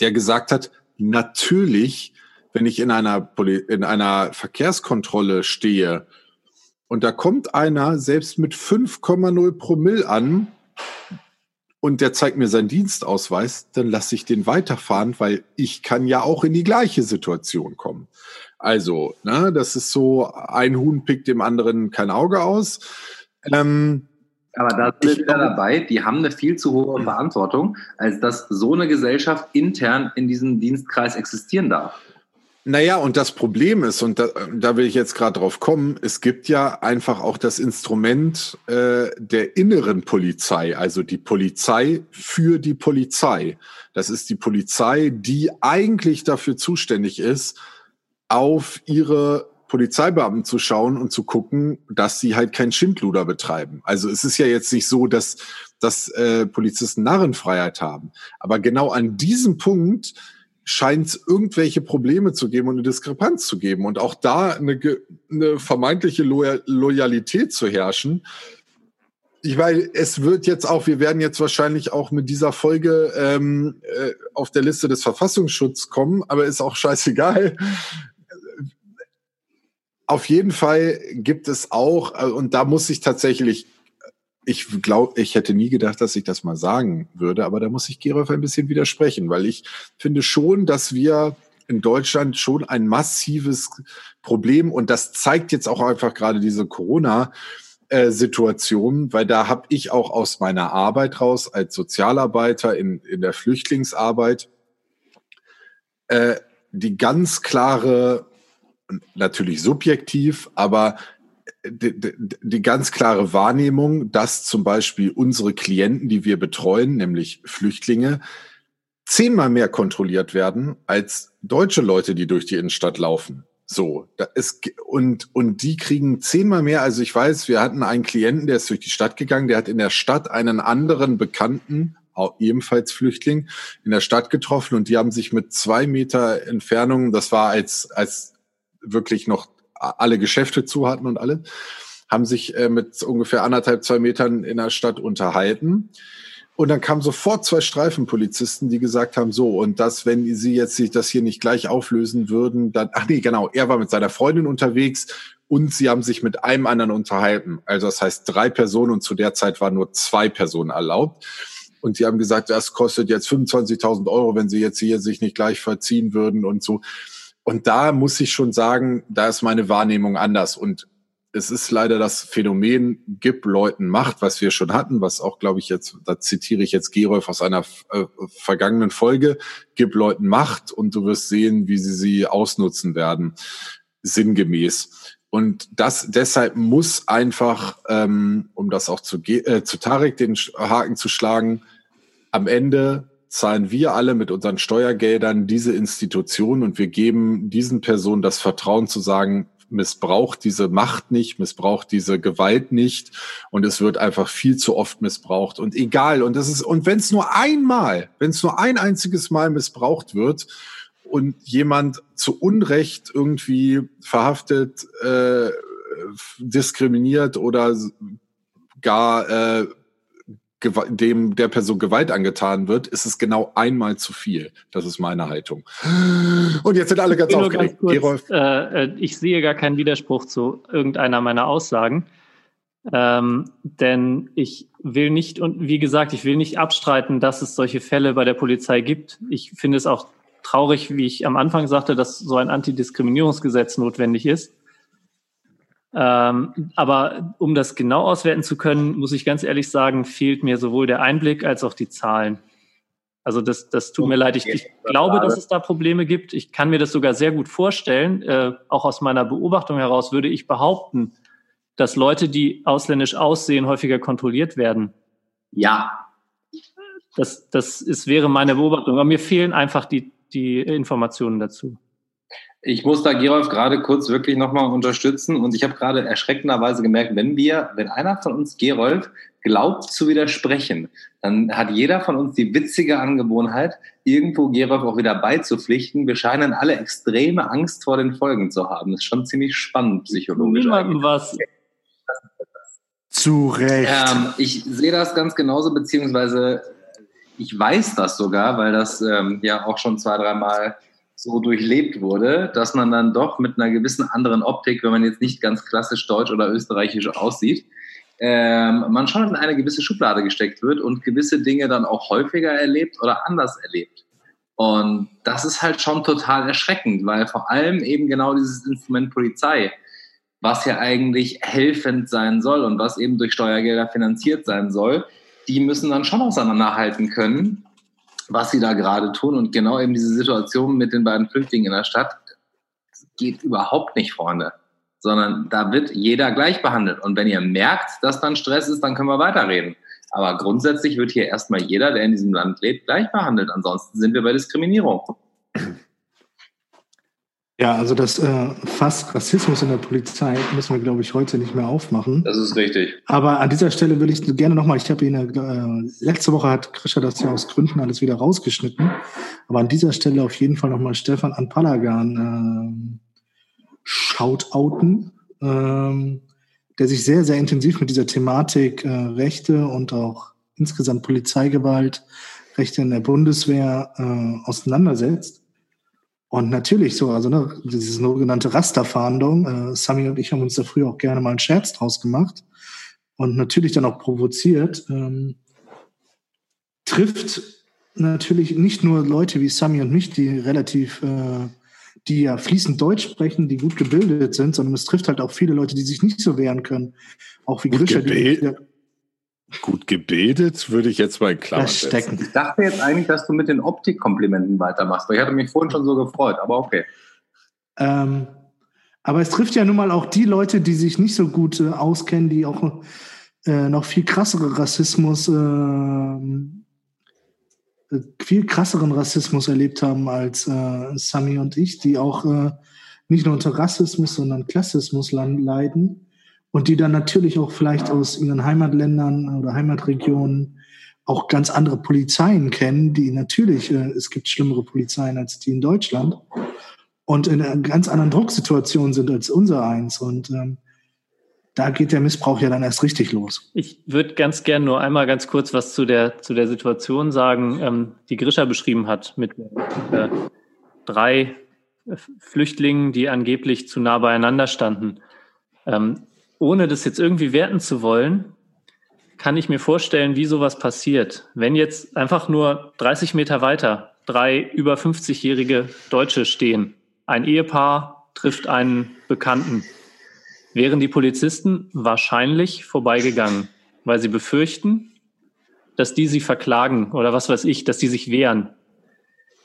Speaker 2: der gesagt hat, natürlich, wenn ich in einer, Poli in einer Verkehrskontrolle stehe und da kommt einer selbst mit 5,0 Promille an und der zeigt mir seinen Dienstausweis, dann lasse ich den weiterfahren, weil ich kann ja auch in die gleiche Situation kommen. Also, ne, das ist so, ein Huhn pickt dem anderen kein Auge aus. Ähm,
Speaker 3: aber da sind wir wieder dabei, die haben eine viel zu hohe. Verantwortung, als dass so eine Gesellschaft intern in diesem Dienstkreis existieren darf.
Speaker 2: Naja, und das Problem ist, und da, da will ich jetzt gerade drauf kommen, es gibt ja einfach auch das Instrument äh, der inneren Polizei, also die Polizei für die Polizei. Das ist die Polizei, die eigentlich dafür zuständig ist, auf ihre Polizeibeamten zu schauen und zu gucken, dass sie halt kein Schindluder betreiben. Also es ist ja jetzt nicht so, dass, dass äh, Polizisten Narrenfreiheit haben. Aber genau an diesem Punkt scheint es irgendwelche Probleme zu geben und eine Diskrepanz zu geben und auch da eine, eine vermeintliche Loyalität zu herrschen. Ich weiß, es wird jetzt auch, wir werden jetzt wahrscheinlich auch mit dieser Folge ähm, äh, auf der Liste des Verfassungsschutzes kommen, aber ist auch scheißegal. Auf jeden Fall gibt es auch, äh, und da muss ich tatsächlich, ich glaube, ich hätte nie gedacht, dass ich das mal sagen würde, aber da muss ich Gerolf ein bisschen widersprechen, weil ich finde schon, dass wir in Deutschland schon ein massives Problem und das zeigt jetzt auch einfach gerade diese Corona Situation, weil da habe ich auch aus meiner Arbeit raus als Sozialarbeiter in, in der Flüchtlingsarbeit äh, die ganz klare natürlich subjektiv, aber die, die, ganz klare Wahrnehmung, dass zum Beispiel unsere Klienten, die wir betreuen, nämlich Flüchtlinge, zehnmal mehr kontrolliert werden als deutsche Leute, die durch die Innenstadt laufen. So, da ist, und, und die kriegen zehnmal mehr. Also ich weiß, wir hatten einen Klienten, der ist durch die Stadt gegangen, der hat in der Stadt einen anderen Bekannten, auch ebenfalls Flüchtling, in der Stadt getroffen und die haben sich mit zwei Meter Entfernung, das war als, als wirklich noch alle Geschäfte zu hatten und alle, haben sich äh, mit ungefähr anderthalb, zwei Metern in der Stadt unterhalten. Und dann kamen sofort zwei Streifenpolizisten, die gesagt haben, so, und das, wenn sie jetzt sich das hier nicht gleich auflösen würden, dann, ach nee, genau, er war mit seiner Freundin unterwegs und sie haben sich mit einem anderen unterhalten. Also das heißt drei Personen und zu der Zeit waren nur zwei Personen erlaubt. Und sie haben gesagt, das kostet jetzt 25.000 Euro, wenn sie jetzt hier sich nicht gleich verziehen würden und so. Und da muss ich schon sagen, da ist meine Wahrnehmung anders. Und es ist leider das Phänomen, gib Leuten Macht, was wir schon hatten, was auch, glaube ich, jetzt, da zitiere ich jetzt Gerolf aus einer äh, vergangenen Folge, gib Leuten Macht und du wirst sehen, wie sie sie ausnutzen werden, sinngemäß. Und das deshalb muss einfach, ähm, um das auch zu, äh, zu Tarek den Haken zu schlagen, am Ende zahlen wir alle mit unseren Steuergeldern diese Institution und wir geben diesen Personen das Vertrauen zu sagen, missbraucht diese Macht nicht, missbraucht diese Gewalt nicht und es wird einfach viel zu oft missbraucht. Und egal und das ist und wenn es nur einmal, wenn es nur ein einziges Mal missbraucht wird und jemand zu Unrecht irgendwie verhaftet, äh, diskriminiert oder gar äh, dem der Person Gewalt angetan wird, ist es genau einmal zu viel. Das ist meine Haltung. Und jetzt sind alle ganz aufgeregt.
Speaker 4: Ganz kurz, äh, äh, ich sehe gar keinen Widerspruch zu irgendeiner meiner Aussagen. Ähm, denn ich will nicht, und wie gesagt, ich will nicht abstreiten, dass es solche Fälle bei der Polizei gibt. Ich finde es auch traurig, wie ich am Anfang sagte, dass so ein Antidiskriminierungsgesetz notwendig ist. Ähm, aber um das genau auswerten zu können, muss ich ganz ehrlich sagen, fehlt mir sowohl der Einblick als auch die Zahlen. Also das, das tut mir leid. Ich, ich glaube, dass es da Probleme gibt. Ich kann mir das sogar sehr gut vorstellen. Äh, auch aus meiner Beobachtung heraus würde ich behaupten, dass Leute, die ausländisch aussehen, häufiger kontrolliert werden.
Speaker 3: Ja.
Speaker 4: Das, das ist, wäre meine Beobachtung. Aber mir fehlen einfach die, die Informationen dazu.
Speaker 3: Ich muss da Gerolf gerade kurz wirklich nochmal unterstützen und ich habe gerade erschreckenderweise gemerkt, wenn wir, wenn einer von uns Gerolf glaubt zu widersprechen, dann hat jeder von uns die witzige Angewohnheit, irgendwo Gerolf auch wieder beizupflichten. Wir scheinen alle extreme Angst vor den Folgen zu haben. Das ist schon ziemlich spannend psychologisch.
Speaker 4: Niemandem was.
Speaker 1: Zu Recht.
Speaker 3: Ähm, ich sehe das ganz genauso, beziehungsweise ich weiß das sogar, weil das ähm, ja auch schon zwei, dreimal so durchlebt wurde, dass man dann doch mit einer gewissen anderen Optik, wenn man jetzt nicht ganz klassisch deutsch oder österreichisch aussieht, ähm, man schon in eine gewisse Schublade gesteckt wird und gewisse Dinge dann auch häufiger erlebt oder anders erlebt. Und das ist halt schon total erschreckend, weil vor allem eben genau dieses Instrument Polizei, was ja eigentlich helfend sein soll und was eben durch Steuergelder finanziert sein soll, die müssen dann schon auseinanderhalten können, was sie da gerade tun. Und genau eben diese Situation mit den beiden Flüchtlingen in der Stadt geht überhaupt nicht, Freunde. Sondern da wird jeder gleich behandelt. Und wenn ihr merkt, dass dann Stress ist, dann können wir weiterreden. Aber grundsätzlich wird hier erstmal jeder, der in diesem Land lebt, gleich behandelt. Ansonsten sind wir bei Diskriminierung.
Speaker 1: Ja, also das äh, Fass Rassismus in der Polizei müssen wir, glaube ich, heute nicht mehr aufmachen.
Speaker 3: Das ist richtig.
Speaker 1: Aber an dieser Stelle würde ich gerne nochmal, ich habe ihn, äh, letzte Woche hat Krischer das ja aus Gründen alles wieder rausgeschnitten, aber an dieser Stelle auf jeden Fall nochmal Stefan Anpalagan äh, shoutouten, äh, der sich sehr, sehr intensiv mit dieser Thematik äh, Rechte und auch insgesamt Polizeigewalt, Rechte in der Bundeswehr äh, auseinandersetzt und natürlich so, also ne, diese sogenannte Rasterfahndung, äh, Sami und ich haben uns da früher auch gerne mal einen Scherz draus gemacht und natürlich dann auch provoziert, ähm, trifft natürlich nicht nur Leute wie Sami und mich, die relativ, äh, die ja fließend Deutsch sprechen, die gut gebildet sind, sondern es trifft halt auch viele Leute, die sich nicht so wehren können. Auch wie Grisha, die,
Speaker 2: Gut gebildet, würde ich jetzt mal in Klammern
Speaker 1: stecken.
Speaker 3: Ich dachte jetzt eigentlich, dass du mit den Optikkomplimenten weitermachst, weil ich hatte mich vorhin schon so gefreut, aber okay.
Speaker 1: Ähm, aber es trifft ja nun mal auch die Leute, die sich nicht so gut äh, auskennen, die auch äh, noch viel krassere Rassismus, ähm, äh, viel krasseren Rassismus erlebt haben als äh, Sami und ich, die auch äh, nicht nur unter Rassismus, sondern Klassismus leiden und die dann natürlich auch vielleicht aus ihren Heimatländern oder Heimatregionen auch ganz andere Polizeien kennen, die natürlich, äh, es gibt schlimmere Polizeien als die in Deutschland und in einer ganz anderen Drucksituation sind als unser eins. Und ähm, da geht der Missbrauch ja dann erst richtig los.
Speaker 4: Ich würde ganz gern nur einmal ganz kurz was zu der, zu der Situation sagen, ähm, die Grisha beschrieben hat mit äh, drei Flüchtlingen, die angeblich zu nah beieinander standen. Ähm, ohne das jetzt irgendwie werten zu wollen, kann ich mir vorstellen, wie sowas passiert. Wenn jetzt einfach nur 30 Meter weiter drei über 50-jährige Deutsche stehen, ein Ehepaar trifft einen Bekannten, wären die Polizisten wahrscheinlich vorbeigegangen, weil sie befürchten, dass die sie verklagen oder was weiß ich, dass die sich wehren.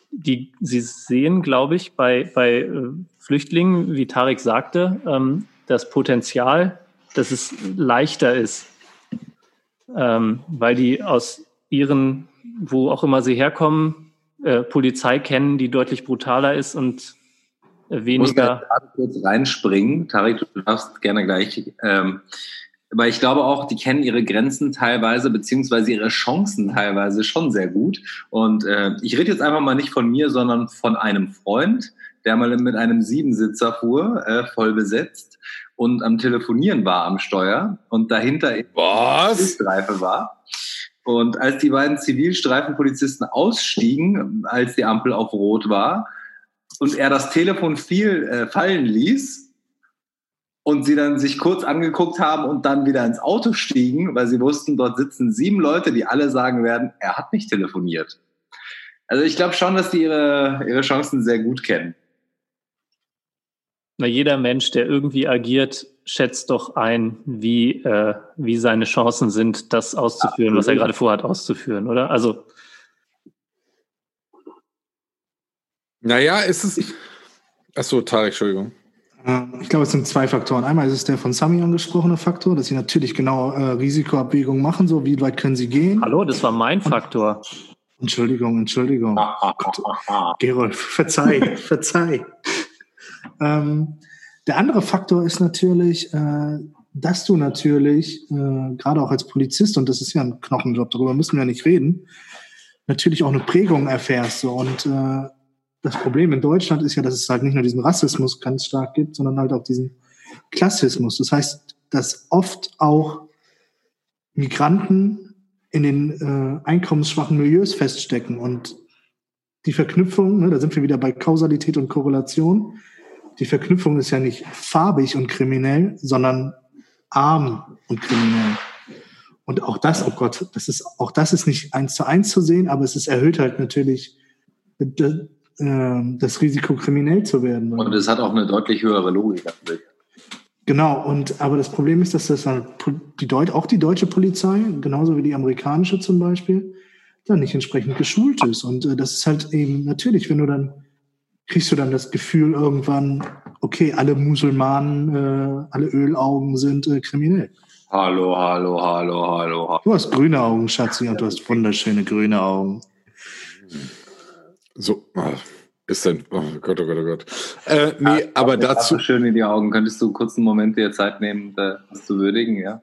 Speaker 4: Die, sie sehen, glaube ich, bei, bei äh, Flüchtlingen, wie Tarek sagte, ähm, das Potenzial, dass es leichter ist, ähm, weil die aus ihren, wo auch immer sie herkommen, äh, Polizei kennen, die deutlich brutaler ist und äh, weniger.
Speaker 3: Ich muss kurz reinspringen. Tarik, du darfst gerne gleich. Ähm, aber ich glaube auch, die kennen ihre Grenzen teilweise, beziehungsweise ihre Chancen teilweise schon sehr gut. Und äh, ich rede jetzt einfach mal nicht von mir, sondern von einem Freund, der mal mit einem Siebensitzer fuhr, äh, voll besetzt und am Telefonieren war am Steuer und dahinter
Speaker 2: Was?
Speaker 3: Streife war. Und als die beiden Zivilstreifenpolizisten ausstiegen, als die Ampel auf Rot war, und er das Telefon viel äh, fallen ließ und sie dann sich kurz angeguckt haben und dann wieder ins Auto stiegen, weil sie wussten, dort sitzen sieben Leute, die alle sagen werden, er hat nicht telefoniert. Also ich glaube schon, dass die ihre, ihre Chancen sehr gut kennen.
Speaker 4: Na, jeder Mensch, der irgendwie agiert, schätzt doch ein, wie, äh, wie seine Chancen sind, das auszuführen, Absolut. was er gerade vorhat auszuführen, oder? Also.
Speaker 2: Naja, ist es. Achso, Tarek, Entschuldigung.
Speaker 1: Ich glaube, es sind zwei Faktoren. Einmal ist es der von Sami angesprochene Faktor, dass sie natürlich genau äh, Risikoabwägungen machen, so wie weit können sie gehen.
Speaker 4: Hallo, das war mein Faktor.
Speaker 1: Entschuldigung, Entschuldigung. <laughs> Gerolf, verzeih, verzeih. Ähm, der andere Faktor ist natürlich äh, dass du natürlich, äh, gerade auch als Polizist, und das ist ja ein Knochenjob, darüber müssen wir ja nicht reden, natürlich auch eine Prägung erfährst. So. Und äh, das Problem in Deutschland ist ja, dass es halt nicht nur diesen Rassismus ganz stark gibt, sondern halt auch diesen Klassismus. Das heißt, dass oft auch Migranten in den äh, einkommensschwachen Milieus feststecken und die Verknüpfung, ne, da sind wir wieder bei Kausalität und Korrelation. Die Verknüpfung ist ja nicht farbig und kriminell, sondern arm und kriminell. Und auch das, oh Gott, das ist, auch das ist nicht eins zu eins zu sehen, aber es ist erhöht halt natürlich ähm, das Risiko, kriminell zu werden.
Speaker 3: Und es hat auch eine deutlich höhere Logik.
Speaker 1: Genau, und aber das Problem ist, dass das halt die Deut auch die deutsche Polizei, genauso wie die amerikanische zum Beispiel, dann nicht entsprechend geschult ist. Und äh, das ist halt eben natürlich, wenn du dann kriegst du dann das Gefühl irgendwann, okay, alle Musulmanen, äh, alle Ölaugen sind äh, kriminell.
Speaker 3: Hallo, hallo, hallo, hallo.
Speaker 1: Du hast grüne Augen, Schatzi, und du hast wunderschöne grüne Augen.
Speaker 2: So, ah, ist denn, oh Gott, oh Gott, oh Gott. Äh, nee, ja, aber dazu.
Speaker 3: So schön in die Augen. Könntest du kurz einen Moment dir Zeit nehmen, das zu würdigen, ja?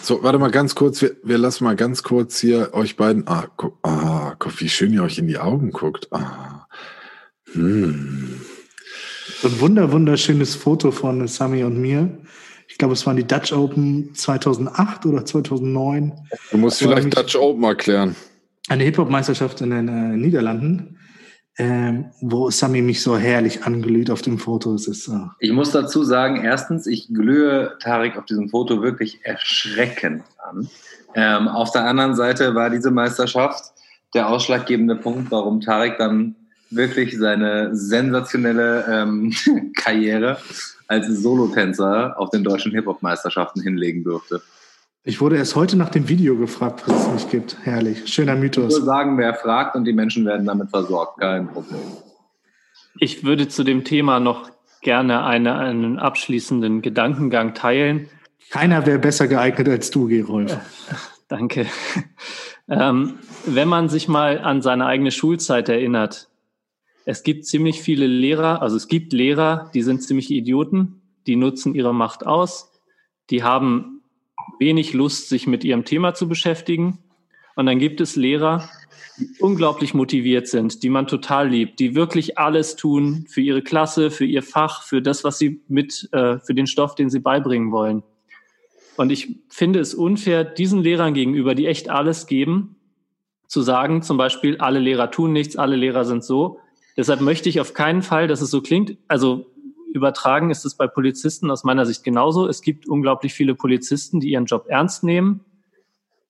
Speaker 2: So, warte mal ganz kurz. Wir, wir lassen mal ganz kurz hier euch beiden. Ah, guck, ah, guck, wie schön ihr euch in die Augen guckt. Ah. Hm.
Speaker 1: So ein wunder, wunderschönes Foto von Sami und mir. Ich glaube, es waren die Dutch Open 2008 oder 2009.
Speaker 2: Du musst vielleicht Dutch Open erklären.
Speaker 1: Eine Hip-Hop-Meisterschaft in den äh, Niederlanden ähm, wo Sami mich so herrlich anglüht auf dem Foto. Es ist,
Speaker 3: uh. Ich muss dazu sagen, erstens, ich glühe Tarek auf diesem Foto wirklich erschreckend an. Ähm, auf der anderen Seite war diese Meisterschaft der ausschlaggebende Punkt, warum Tarek dann wirklich seine sensationelle ähm, <laughs> Karriere als Solotänzer auf den deutschen Hip-Hop-Meisterschaften hinlegen durfte.
Speaker 1: Ich wurde erst heute nach dem Video gefragt, was es nicht gibt. Herrlich. Schöner Mythos.
Speaker 3: Ich würde sagen, wer fragt und die Menschen werden damit versorgt. Kein Problem.
Speaker 4: Ich würde zu dem Thema noch gerne eine, einen abschließenden Gedankengang teilen.
Speaker 1: Keiner wäre besser geeignet als du, Gerolf. <laughs>
Speaker 4: Danke. Ähm, wenn man sich mal an seine eigene Schulzeit erinnert, es gibt ziemlich viele Lehrer, also es gibt Lehrer, die sind ziemlich Idioten, die nutzen ihre Macht aus, die haben wenig Lust, sich mit ihrem Thema zu beschäftigen. Und dann gibt es Lehrer, die unglaublich motiviert sind, die man total liebt, die wirklich alles tun für ihre Klasse, für ihr Fach, für das, was sie mit, äh, für den Stoff, den sie beibringen wollen. Und ich finde es unfair, diesen Lehrern gegenüber, die echt alles geben, zu sagen, zum Beispiel, alle Lehrer tun nichts, alle Lehrer sind so. Deshalb möchte ich auf keinen Fall, dass es so klingt. Also übertragen ist es bei Polizisten aus meiner Sicht genauso. Es gibt unglaublich viele Polizisten, die ihren Job ernst nehmen.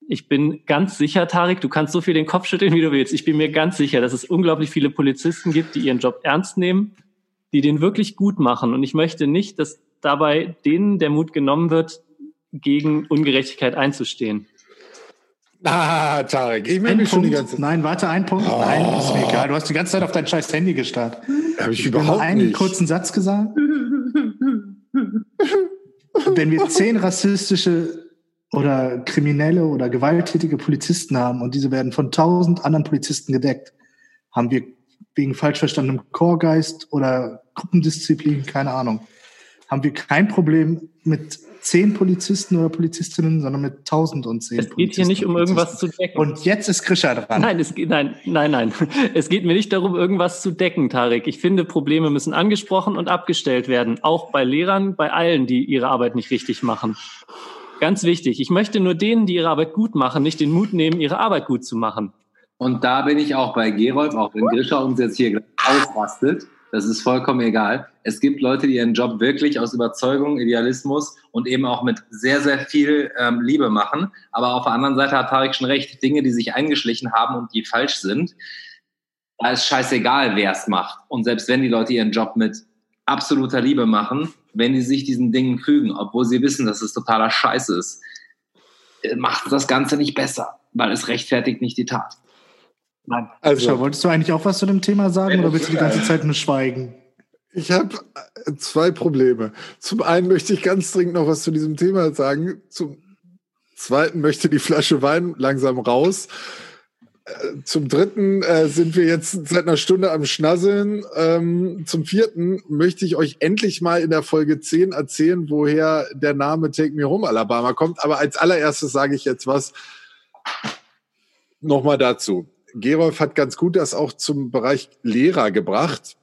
Speaker 4: Ich bin ganz sicher, Tarik, du kannst so viel den Kopf schütteln, wie du willst. Ich bin mir ganz sicher, dass es unglaublich viele Polizisten gibt, die ihren Job ernst nehmen, die den wirklich gut machen. Und ich möchte nicht, dass dabei denen der Mut genommen wird, gegen Ungerechtigkeit einzustehen.
Speaker 2: Ah, Tarek, ich meine
Speaker 1: schon die ganze Zeit. Nein, warte, ein Punkt. Oh. Nein, ist mir egal. Du hast die ganze Zeit auf dein scheiß Handy gestarrt.
Speaker 2: Habe ich, ich überhaupt
Speaker 1: einen
Speaker 2: nicht.
Speaker 1: kurzen Satz gesagt. Wenn wir zehn rassistische oder kriminelle oder gewalttätige Polizisten haben und diese werden von tausend anderen Polizisten gedeckt, haben wir wegen falsch verstandenem Chorgeist oder Gruppendisziplin, keine Ahnung, haben wir kein Problem mit zehn Polizisten oder Polizistinnen, sondern mit tausend und zehn.
Speaker 4: Es geht hier nicht um irgendwas zu decken.
Speaker 1: Und jetzt ist Krischer dran.
Speaker 4: Nein, es geht, nein, nein, nein. <laughs> Es geht mir nicht darum, irgendwas zu decken, Tarek. Ich finde, Probleme müssen angesprochen und abgestellt werden. Auch bei Lehrern, bei allen, die ihre Arbeit nicht richtig machen. Ganz wichtig. Ich möchte nur denen, die ihre Arbeit gut machen, nicht den Mut nehmen, ihre Arbeit gut zu machen.
Speaker 3: Und da bin ich auch bei Gerolf, auch wenn Grisha uns jetzt hier ausrastet. Das ist vollkommen egal. Es gibt Leute, die ihren Job wirklich aus Überzeugung, Idealismus und eben auch mit sehr, sehr viel ähm, Liebe machen. Aber auf der anderen Seite hat Tarek schon recht, Dinge, die sich eingeschlichen haben und die falsch sind, da ist scheißegal, wer es macht. Und selbst wenn die Leute ihren Job mit absoluter Liebe machen, wenn die sich diesen Dingen fügen, obwohl sie wissen, dass es totaler Scheiß ist, äh, macht das Ganze nicht besser, weil es rechtfertigt nicht die Tat.
Speaker 1: Nein. Also, wolltest du eigentlich auch was zu dem Thema sagen oder willst du die ganze Zeit nur schweigen?
Speaker 2: Ich habe äh, zwei Probleme. Zum einen möchte ich ganz dringend noch was zu diesem Thema sagen. Zum zweiten möchte die Flasche Wein langsam raus. zum dritten äh, sind wir jetzt seit einer Stunde am Schnasseln. Ähm, zum vierten möchte ich euch endlich mal in der Folge 10 erzählen, woher der Name Take Me Home Alabama kommt. Aber als allererstes sage ich jetzt was nochmal dazu. Gerolf hat ganz gut das auch zum Bereich Lehrer gebracht.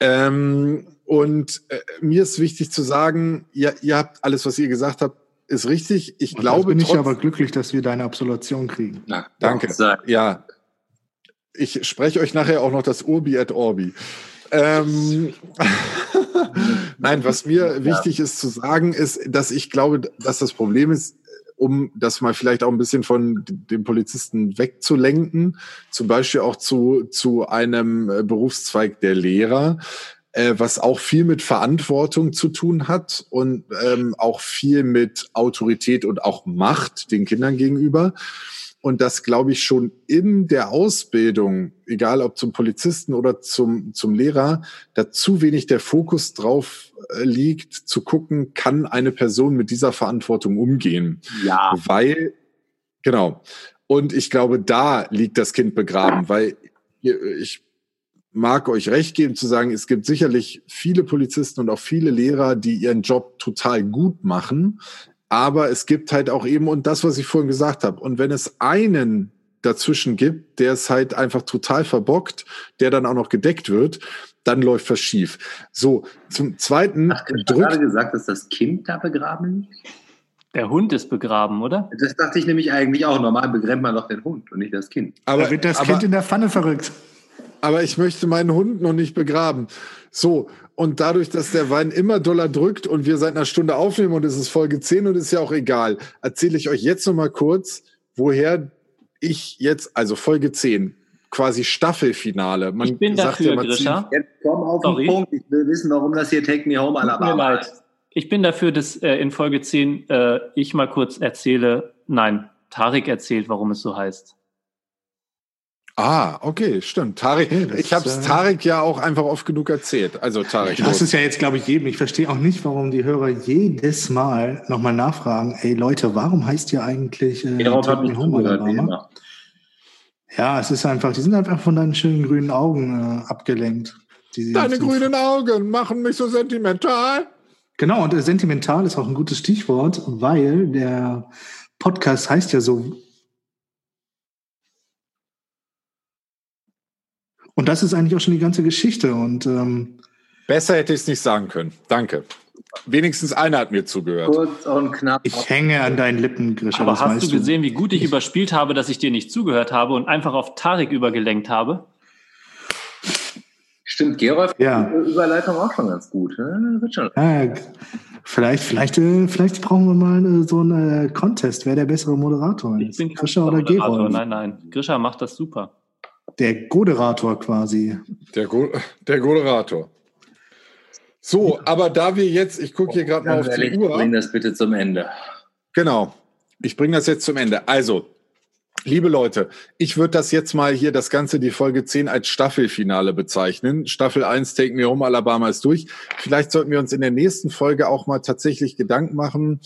Speaker 2: Ähm, und äh, mir ist wichtig zu sagen, ihr, ihr habt alles, was ihr gesagt habt, ist richtig. Ich
Speaker 1: Und
Speaker 2: glaube,
Speaker 1: bin ich
Speaker 2: trotz-
Speaker 1: aber glücklich, dass wir deine Absolution kriegen.
Speaker 3: Na,
Speaker 2: Danke. Ja. Ich spreche euch nachher auch noch das Urbi et Orbi. Ähm, <laughs> Nein, was mir wichtig ist zu sagen, ist, dass ich glaube, dass das Problem ist, um das mal vielleicht auch ein bisschen von dem Polizisten wegzulenken, zum Beispiel auch zu, zu einem äh, Berufszweig der Lehrer, äh, was auch viel mit Verantwortung zu tun hat und ähm, auch viel mit Autorität und auch Macht den Kindern gegenüber. Und das glaube ich schon in der Ausbildung, egal ob zum Polizisten oder zum, zum Lehrer, da zu wenig der Fokus drauf äh, liegt, zu gucken, kann eine Person mit dieser Verantwortung umgehen.
Speaker 3: Ja.
Speaker 2: Weil, genau. Und ich glaube, da liegt das Kind begraben, weil ihr- ich mag euch recht geben zu sagen, es gibt sicherlich viele Polizisten und auch viele Lehrer, die ihren Job total gut machen. Aber es gibt halt auch eben, und das, was ich vorhin gesagt habe, und wenn es einen dazwischen gibt, der es halt einfach total verbockt, der dann auch noch gedeckt wird, dann läuft was schief. So, zum Zweiten
Speaker 3: Hast du gerade
Speaker 2: drückt,
Speaker 3: gesagt, dass das Kind da begraben liegt?
Speaker 4: Der Hund ist begraben, oder?
Speaker 3: Das dachte ich nämlich eigentlich auch. Normal begräbt man doch den Hund und nicht das Kind.
Speaker 2: aber,
Speaker 1: da wird das
Speaker 2: aber,
Speaker 1: Kind in der Pfanne verrückt.
Speaker 2: aber ich möchte meinen Hund noch nicht begraben. So, und dadurch, dass der Wein immer doller drückt und wir seit einer Stunde aufnehmen und es ist Folge 10 und ist ja auch egal, erzähle ich euch jetzt noch mal kurz, woher ich jetzt, also Folge 10, quasi Staffelfinale. Man
Speaker 4: Ich bin
Speaker 2: sagt
Speaker 4: dafür,
Speaker 2: ja mal
Speaker 4: Grisha.
Speaker 3: Jetzt komm auf
Speaker 4: Sorry.
Speaker 3: den Punkt. Ich will wissen, warum das hier Take Me Home Alabama heißt.
Speaker 4: Ich bin dafür, dass äh, in Folge 10 äh, ich mal kurz erzähle, nein, Tarek erzählt, warum es so heißt.
Speaker 2: Ah, okay, stimmt. Tarek,
Speaker 1: das
Speaker 2: ich habe es
Speaker 1: äh,
Speaker 2: Tarek ja auch einfach oft genug erzählt. Also Tarek.
Speaker 1: Das ist ja jetzt, glaube ich, jedem. Ich verstehe auch nicht, warum die Hörer jedes Mal nochmal nachfragen, ey Leute, warum heißt ihr eigentlich äh,
Speaker 3: Darauf hat mich
Speaker 1: Me Home
Speaker 3: zugehört, wie
Speaker 1: Alabama?
Speaker 3: immer.
Speaker 1: Ja, es ist einfach, die sind einfach von deinen schönen grünen Augen äh, abgelenkt. Die,
Speaker 2: Deine grünen Augen machen mich so sentimental.
Speaker 1: Genau, und äh, sentimental ist auch ein gutes Stichwort, weil der Podcast heißt ja so. Und das ist eigentlich auch schon die ganze Geschichte. Und ähm,
Speaker 2: Besser hätte ich es nicht sagen können. Danke. Wenigstens einer hat mir zugehört.
Speaker 3: Kurz und knapp.
Speaker 1: ich hänge an deinen Lippen, Grisha.
Speaker 4: Aber hast du gesehen, wie gut ich überspielt habe, dass ich dir nicht zugehört habe und einfach auf Tarek übergelenkt habe?
Speaker 3: Stimmt, Gerolf,
Speaker 1: Ja.
Speaker 3: die Überleitung auch schon ganz gut. Ne? Wird schon.
Speaker 1: Ja, vielleicht, vielleicht, äh, vielleicht brauchen wir mal äh, so einen äh, Contest, wer der bessere Moderator
Speaker 4: Ich
Speaker 1: ist.
Speaker 4: bin kein
Speaker 1: Grisha oder
Speaker 4: Moderator.
Speaker 1: Gerold?
Speaker 4: Nein, nein. Grisha macht das super.
Speaker 1: Der Goderator quasi.
Speaker 2: Der, Go der Moderator. So, aber da wir jetzt, ich gucke hier gerade mal auf die Uhr.
Speaker 3: bring das bitte zum Ende.
Speaker 2: Genau. Ich bringe das jetzt zum Ende. Also, liebe Leute, ich würde das jetzt mal hier, das Ganze, die Folge 10 als Staffelfinale bezeichnen. Staffel 1, Take Me Home, Alabama ist durch. Vielleicht sollten wir uns in der nächsten Folge auch mal tatsächlich Gedanken machen,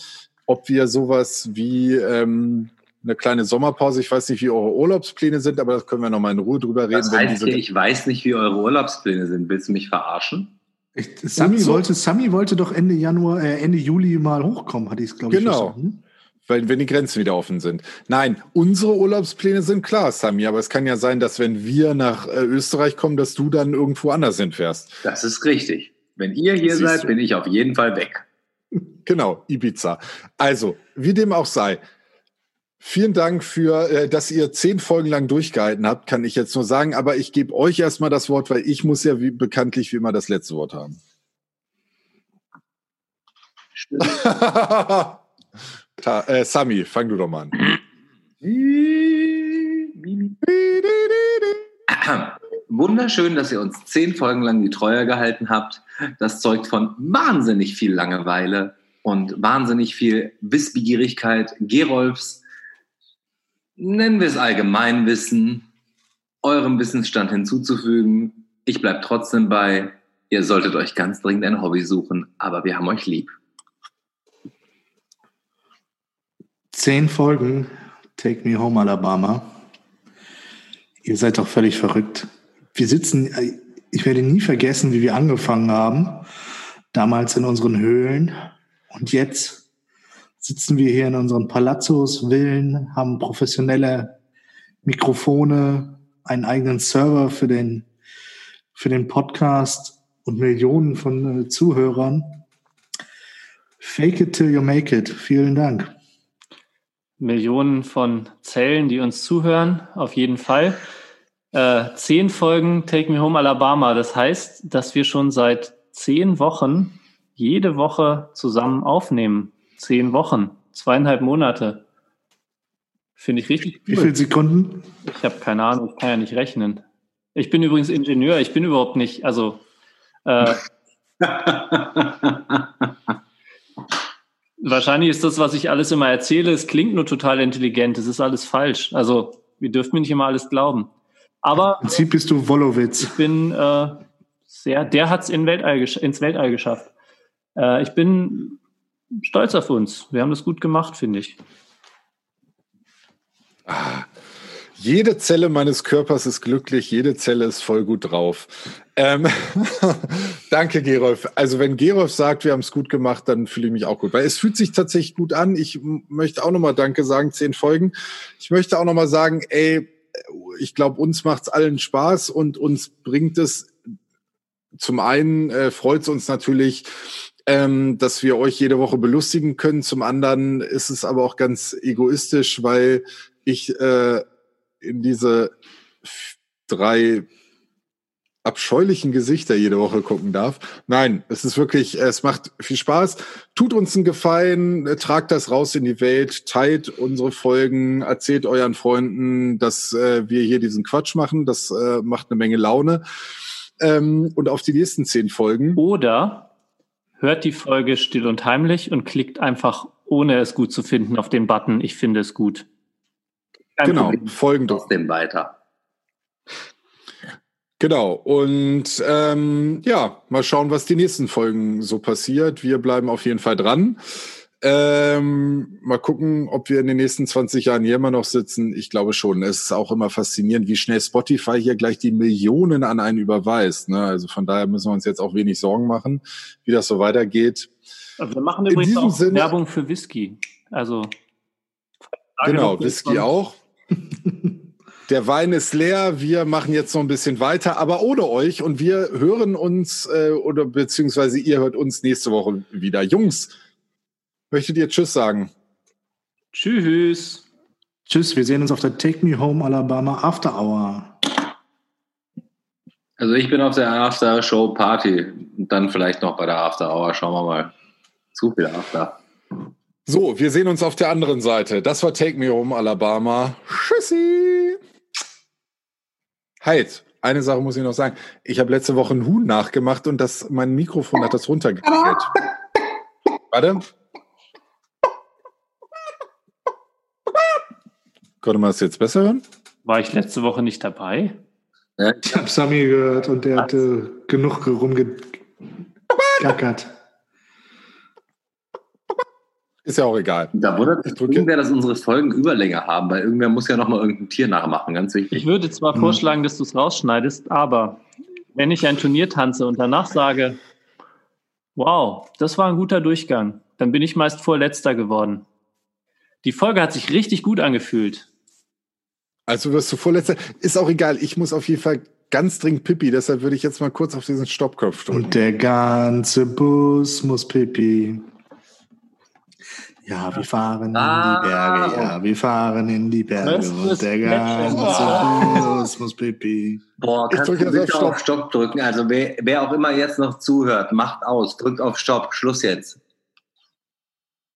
Speaker 2: ob wir sowas wie ähm, eine kleine Sommerpause, ich weiß nicht, wie eure Urlaubspläne sind, aber das können wir noch mal in Ruhe drüber reden.
Speaker 3: Das
Speaker 2: wenn
Speaker 3: heißt
Speaker 2: diese
Speaker 3: hier, ich weiß nicht, wie eure Urlaubspläne sind. Willst du mich verarschen?
Speaker 1: Ich, Sami,
Speaker 2: Und so-
Speaker 1: wollte, Sami wollte doch Ende Januar, äh, Ende Juli mal hochkommen, hatte ich es, glaube ich,
Speaker 2: Genau.
Speaker 1: verstanden.
Speaker 2: weil wenn die Grenzen wieder offen sind. Nein, unsere Urlaubspläne sind klar, Sami, aber es kann ja sein, dass wenn wir nach äh, Österreich kommen, dass du dann irgendwo anders hinfährst.
Speaker 3: Das ist richtig. Wenn ihr hier
Speaker 2: Siehst
Speaker 3: seid,
Speaker 2: du.
Speaker 3: bin ich auf jeden Fall weg.
Speaker 2: Genau, Ibiza. Also, wie dem auch sei. Vielen Dank für, äh, dass ihr zehn Folgen lang durchgehalten habt, kann ich jetzt nur sagen. Aber ich gebe euch erstmal das Wort, weil ich muss ja wie, bekanntlich wie immer das letzte Wort haben. <laughs> Ta äh, Sami, fang du doch mal an.
Speaker 3: Wunderschön, dass ihr uns zehn Folgen lang die Treue gehalten habt. Das zeugt von wahnsinnig viel Langeweile und wahnsinnig viel Wissbegierigkeit. Gerolfs, nennen wir es Allgemeinwissen, eurem Wissensstand hinzuzufügen. Ich bleibe trotzdem bei, ihr solltet euch ganz dringend ein Hobby suchen, aber wir haben euch lieb.
Speaker 1: Zehn Folgen, Take Me Home Alabama. Ihr seid doch völlig verrückt. Wir sitzen, ich werde nie vergessen, wie wir angefangen haben, damals in unseren Höhlen. Und jetzt sitzen wir hier in unseren Palazzos, Villen, haben professionelle Mikrofone, einen eigenen Server für den, für den Podcast und Millionen von äh, Zuhörern. Fake it till you make it. Vielen Dank.
Speaker 4: Millionen von Zellen, die uns zuhören, auf jeden Fall. Äh, zehn Folgen Take Me Home Alabama. Das heißt, dass wir schon seit zehn Wochen jede Woche zusammen aufnehmen. Zehn Wochen, zweieinhalb Monate. Finde ich richtig
Speaker 1: cool. Wie viele Sekunden?
Speaker 4: Ich habe keine Ahnung, ich kann ja nicht rechnen. Ich bin übrigens Ingenieur, ich bin überhaupt nicht, also äh, <laughs> wahrscheinlich ist das, was ich alles immer erzähle, es klingt nur total intelligent, es ist alles falsch. Also wir dürfen mir nicht immer alles glauben. Aber
Speaker 1: im Prinzip bist du Wolowitz.
Speaker 4: Ich bin äh, sehr, der hat es in Weltall, ins Weltall geschafft. Äh, ich bin stolz auf uns. Wir haben das gut gemacht, finde ich.
Speaker 2: Ah, jede Zelle meines Körpers ist glücklich, jede Zelle ist voll gut drauf. Ähm, <laughs> danke, Gerolf. Also wenn Gerolf sagt, wir haben es gut gemacht, dann fühle ich mich auch gut. Weil es fühlt sich tatsächlich gut an. Ich möchte auch nochmal Danke sagen, zehn Folgen. Ich möchte auch nochmal sagen, ey, ich glaube, uns macht es allen Spaß und uns bringt es zum einen äh, freut es uns natürlich, ähm, dass wir euch jede Woche belustigen können. Zum anderen ist es aber auch ganz egoistisch, weil ich äh, in diese drei abscheulichen Gesichter jede Woche gucken darf. Nein, es ist wirklich, es macht viel Spaß. Tut uns einen Gefallen, tragt das raus in die Welt, teilt unsere Folgen, erzählt euren Freunden, dass äh, wir hier diesen Quatsch machen. Das äh, macht eine Menge Laune. Ähm, und auf die nächsten zehn Folgen.
Speaker 4: Oder hört die Folge still und heimlich und klickt einfach, ohne es gut zu finden, auf den Button, ich finde es gut.
Speaker 2: Kein genau, Problem. folgen
Speaker 3: trotzdem weiter.
Speaker 2: Genau, und ähm, ja, mal schauen, was die nächsten Folgen so passiert. Wir bleiben auf jeden Fall dran. Ähm, mal gucken, ob wir in den nächsten 20 Jahren hier immer noch sitzen. Ich glaube schon. Es ist auch immer faszinierend, wie schnell Spotify hier gleich die Millionen an einen überweist. Ne? Also von daher müssen wir uns jetzt auch wenig Sorgen machen, wie das so weitergeht.
Speaker 4: wir machen übrigens auch Sinne, Werbung für Whisky. Also
Speaker 2: genau, Whisky auch. <laughs> Der Wein ist leer, wir machen jetzt noch ein bisschen weiter, aber ohne euch und wir hören uns äh, oder beziehungsweise ihr hört uns nächste Woche wieder. Jungs, möchtet ihr Tschüss sagen?
Speaker 4: Tschüss.
Speaker 1: Tschüss, wir sehen uns auf der Take Me Home Alabama After Hour.
Speaker 3: Also ich bin auf der After Show Party und dann vielleicht noch bei der After Hour. Schauen wir mal. Zu viel After.
Speaker 2: So, wir sehen uns auf der anderen Seite. Das war Take Me Home Alabama. Tschüssi. Halt, eine Sache muss ich noch sagen. Ich habe letzte Woche ein Huhn nachgemacht und das, mein Mikrofon hat das runtergeregelt. Warte. Konnte man das jetzt besser hören?
Speaker 4: War ich letzte Woche nicht dabei?
Speaker 1: Ja. Ich habe Sami gehört und der hatte genug rumgegackert.
Speaker 2: Ist ja auch egal.
Speaker 3: Da wundert mich irgendwer, dass unsere Folgen Überlänge haben, weil irgendwer muss ja nochmal irgendein Tier nachmachen, ganz wichtig.
Speaker 4: Ich würde zwar mhm. vorschlagen, dass du es rausschneidest, aber wenn ich ein Turnier tanze und danach sage, wow, das war ein guter Durchgang, dann bin ich meist vorletzter geworden. Die Folge hat sich richtig gut angefühlt.
Speaker 2: Also wirst du vorletzter. Ist auch egal. Ich muss auf jeden Fall ganz dringend Pipi, deshalb würde ich jetzt mal kurz auf diesen Stoppkopf drücken.
Speaker 1: Und der ganze Bus muss Pipi. Ja, wir fahren ah, in die Berge, ja, wir fahren in die Berge und der ganze Bus muss pipi.
Speaker 3: Boah, kannst ich du bitte auf Stopp. auf Stopp drücken? Also wer, wer auch immer jetzt noch zuhört, macht aus, drückt auf Stopp, Schluss jetzt.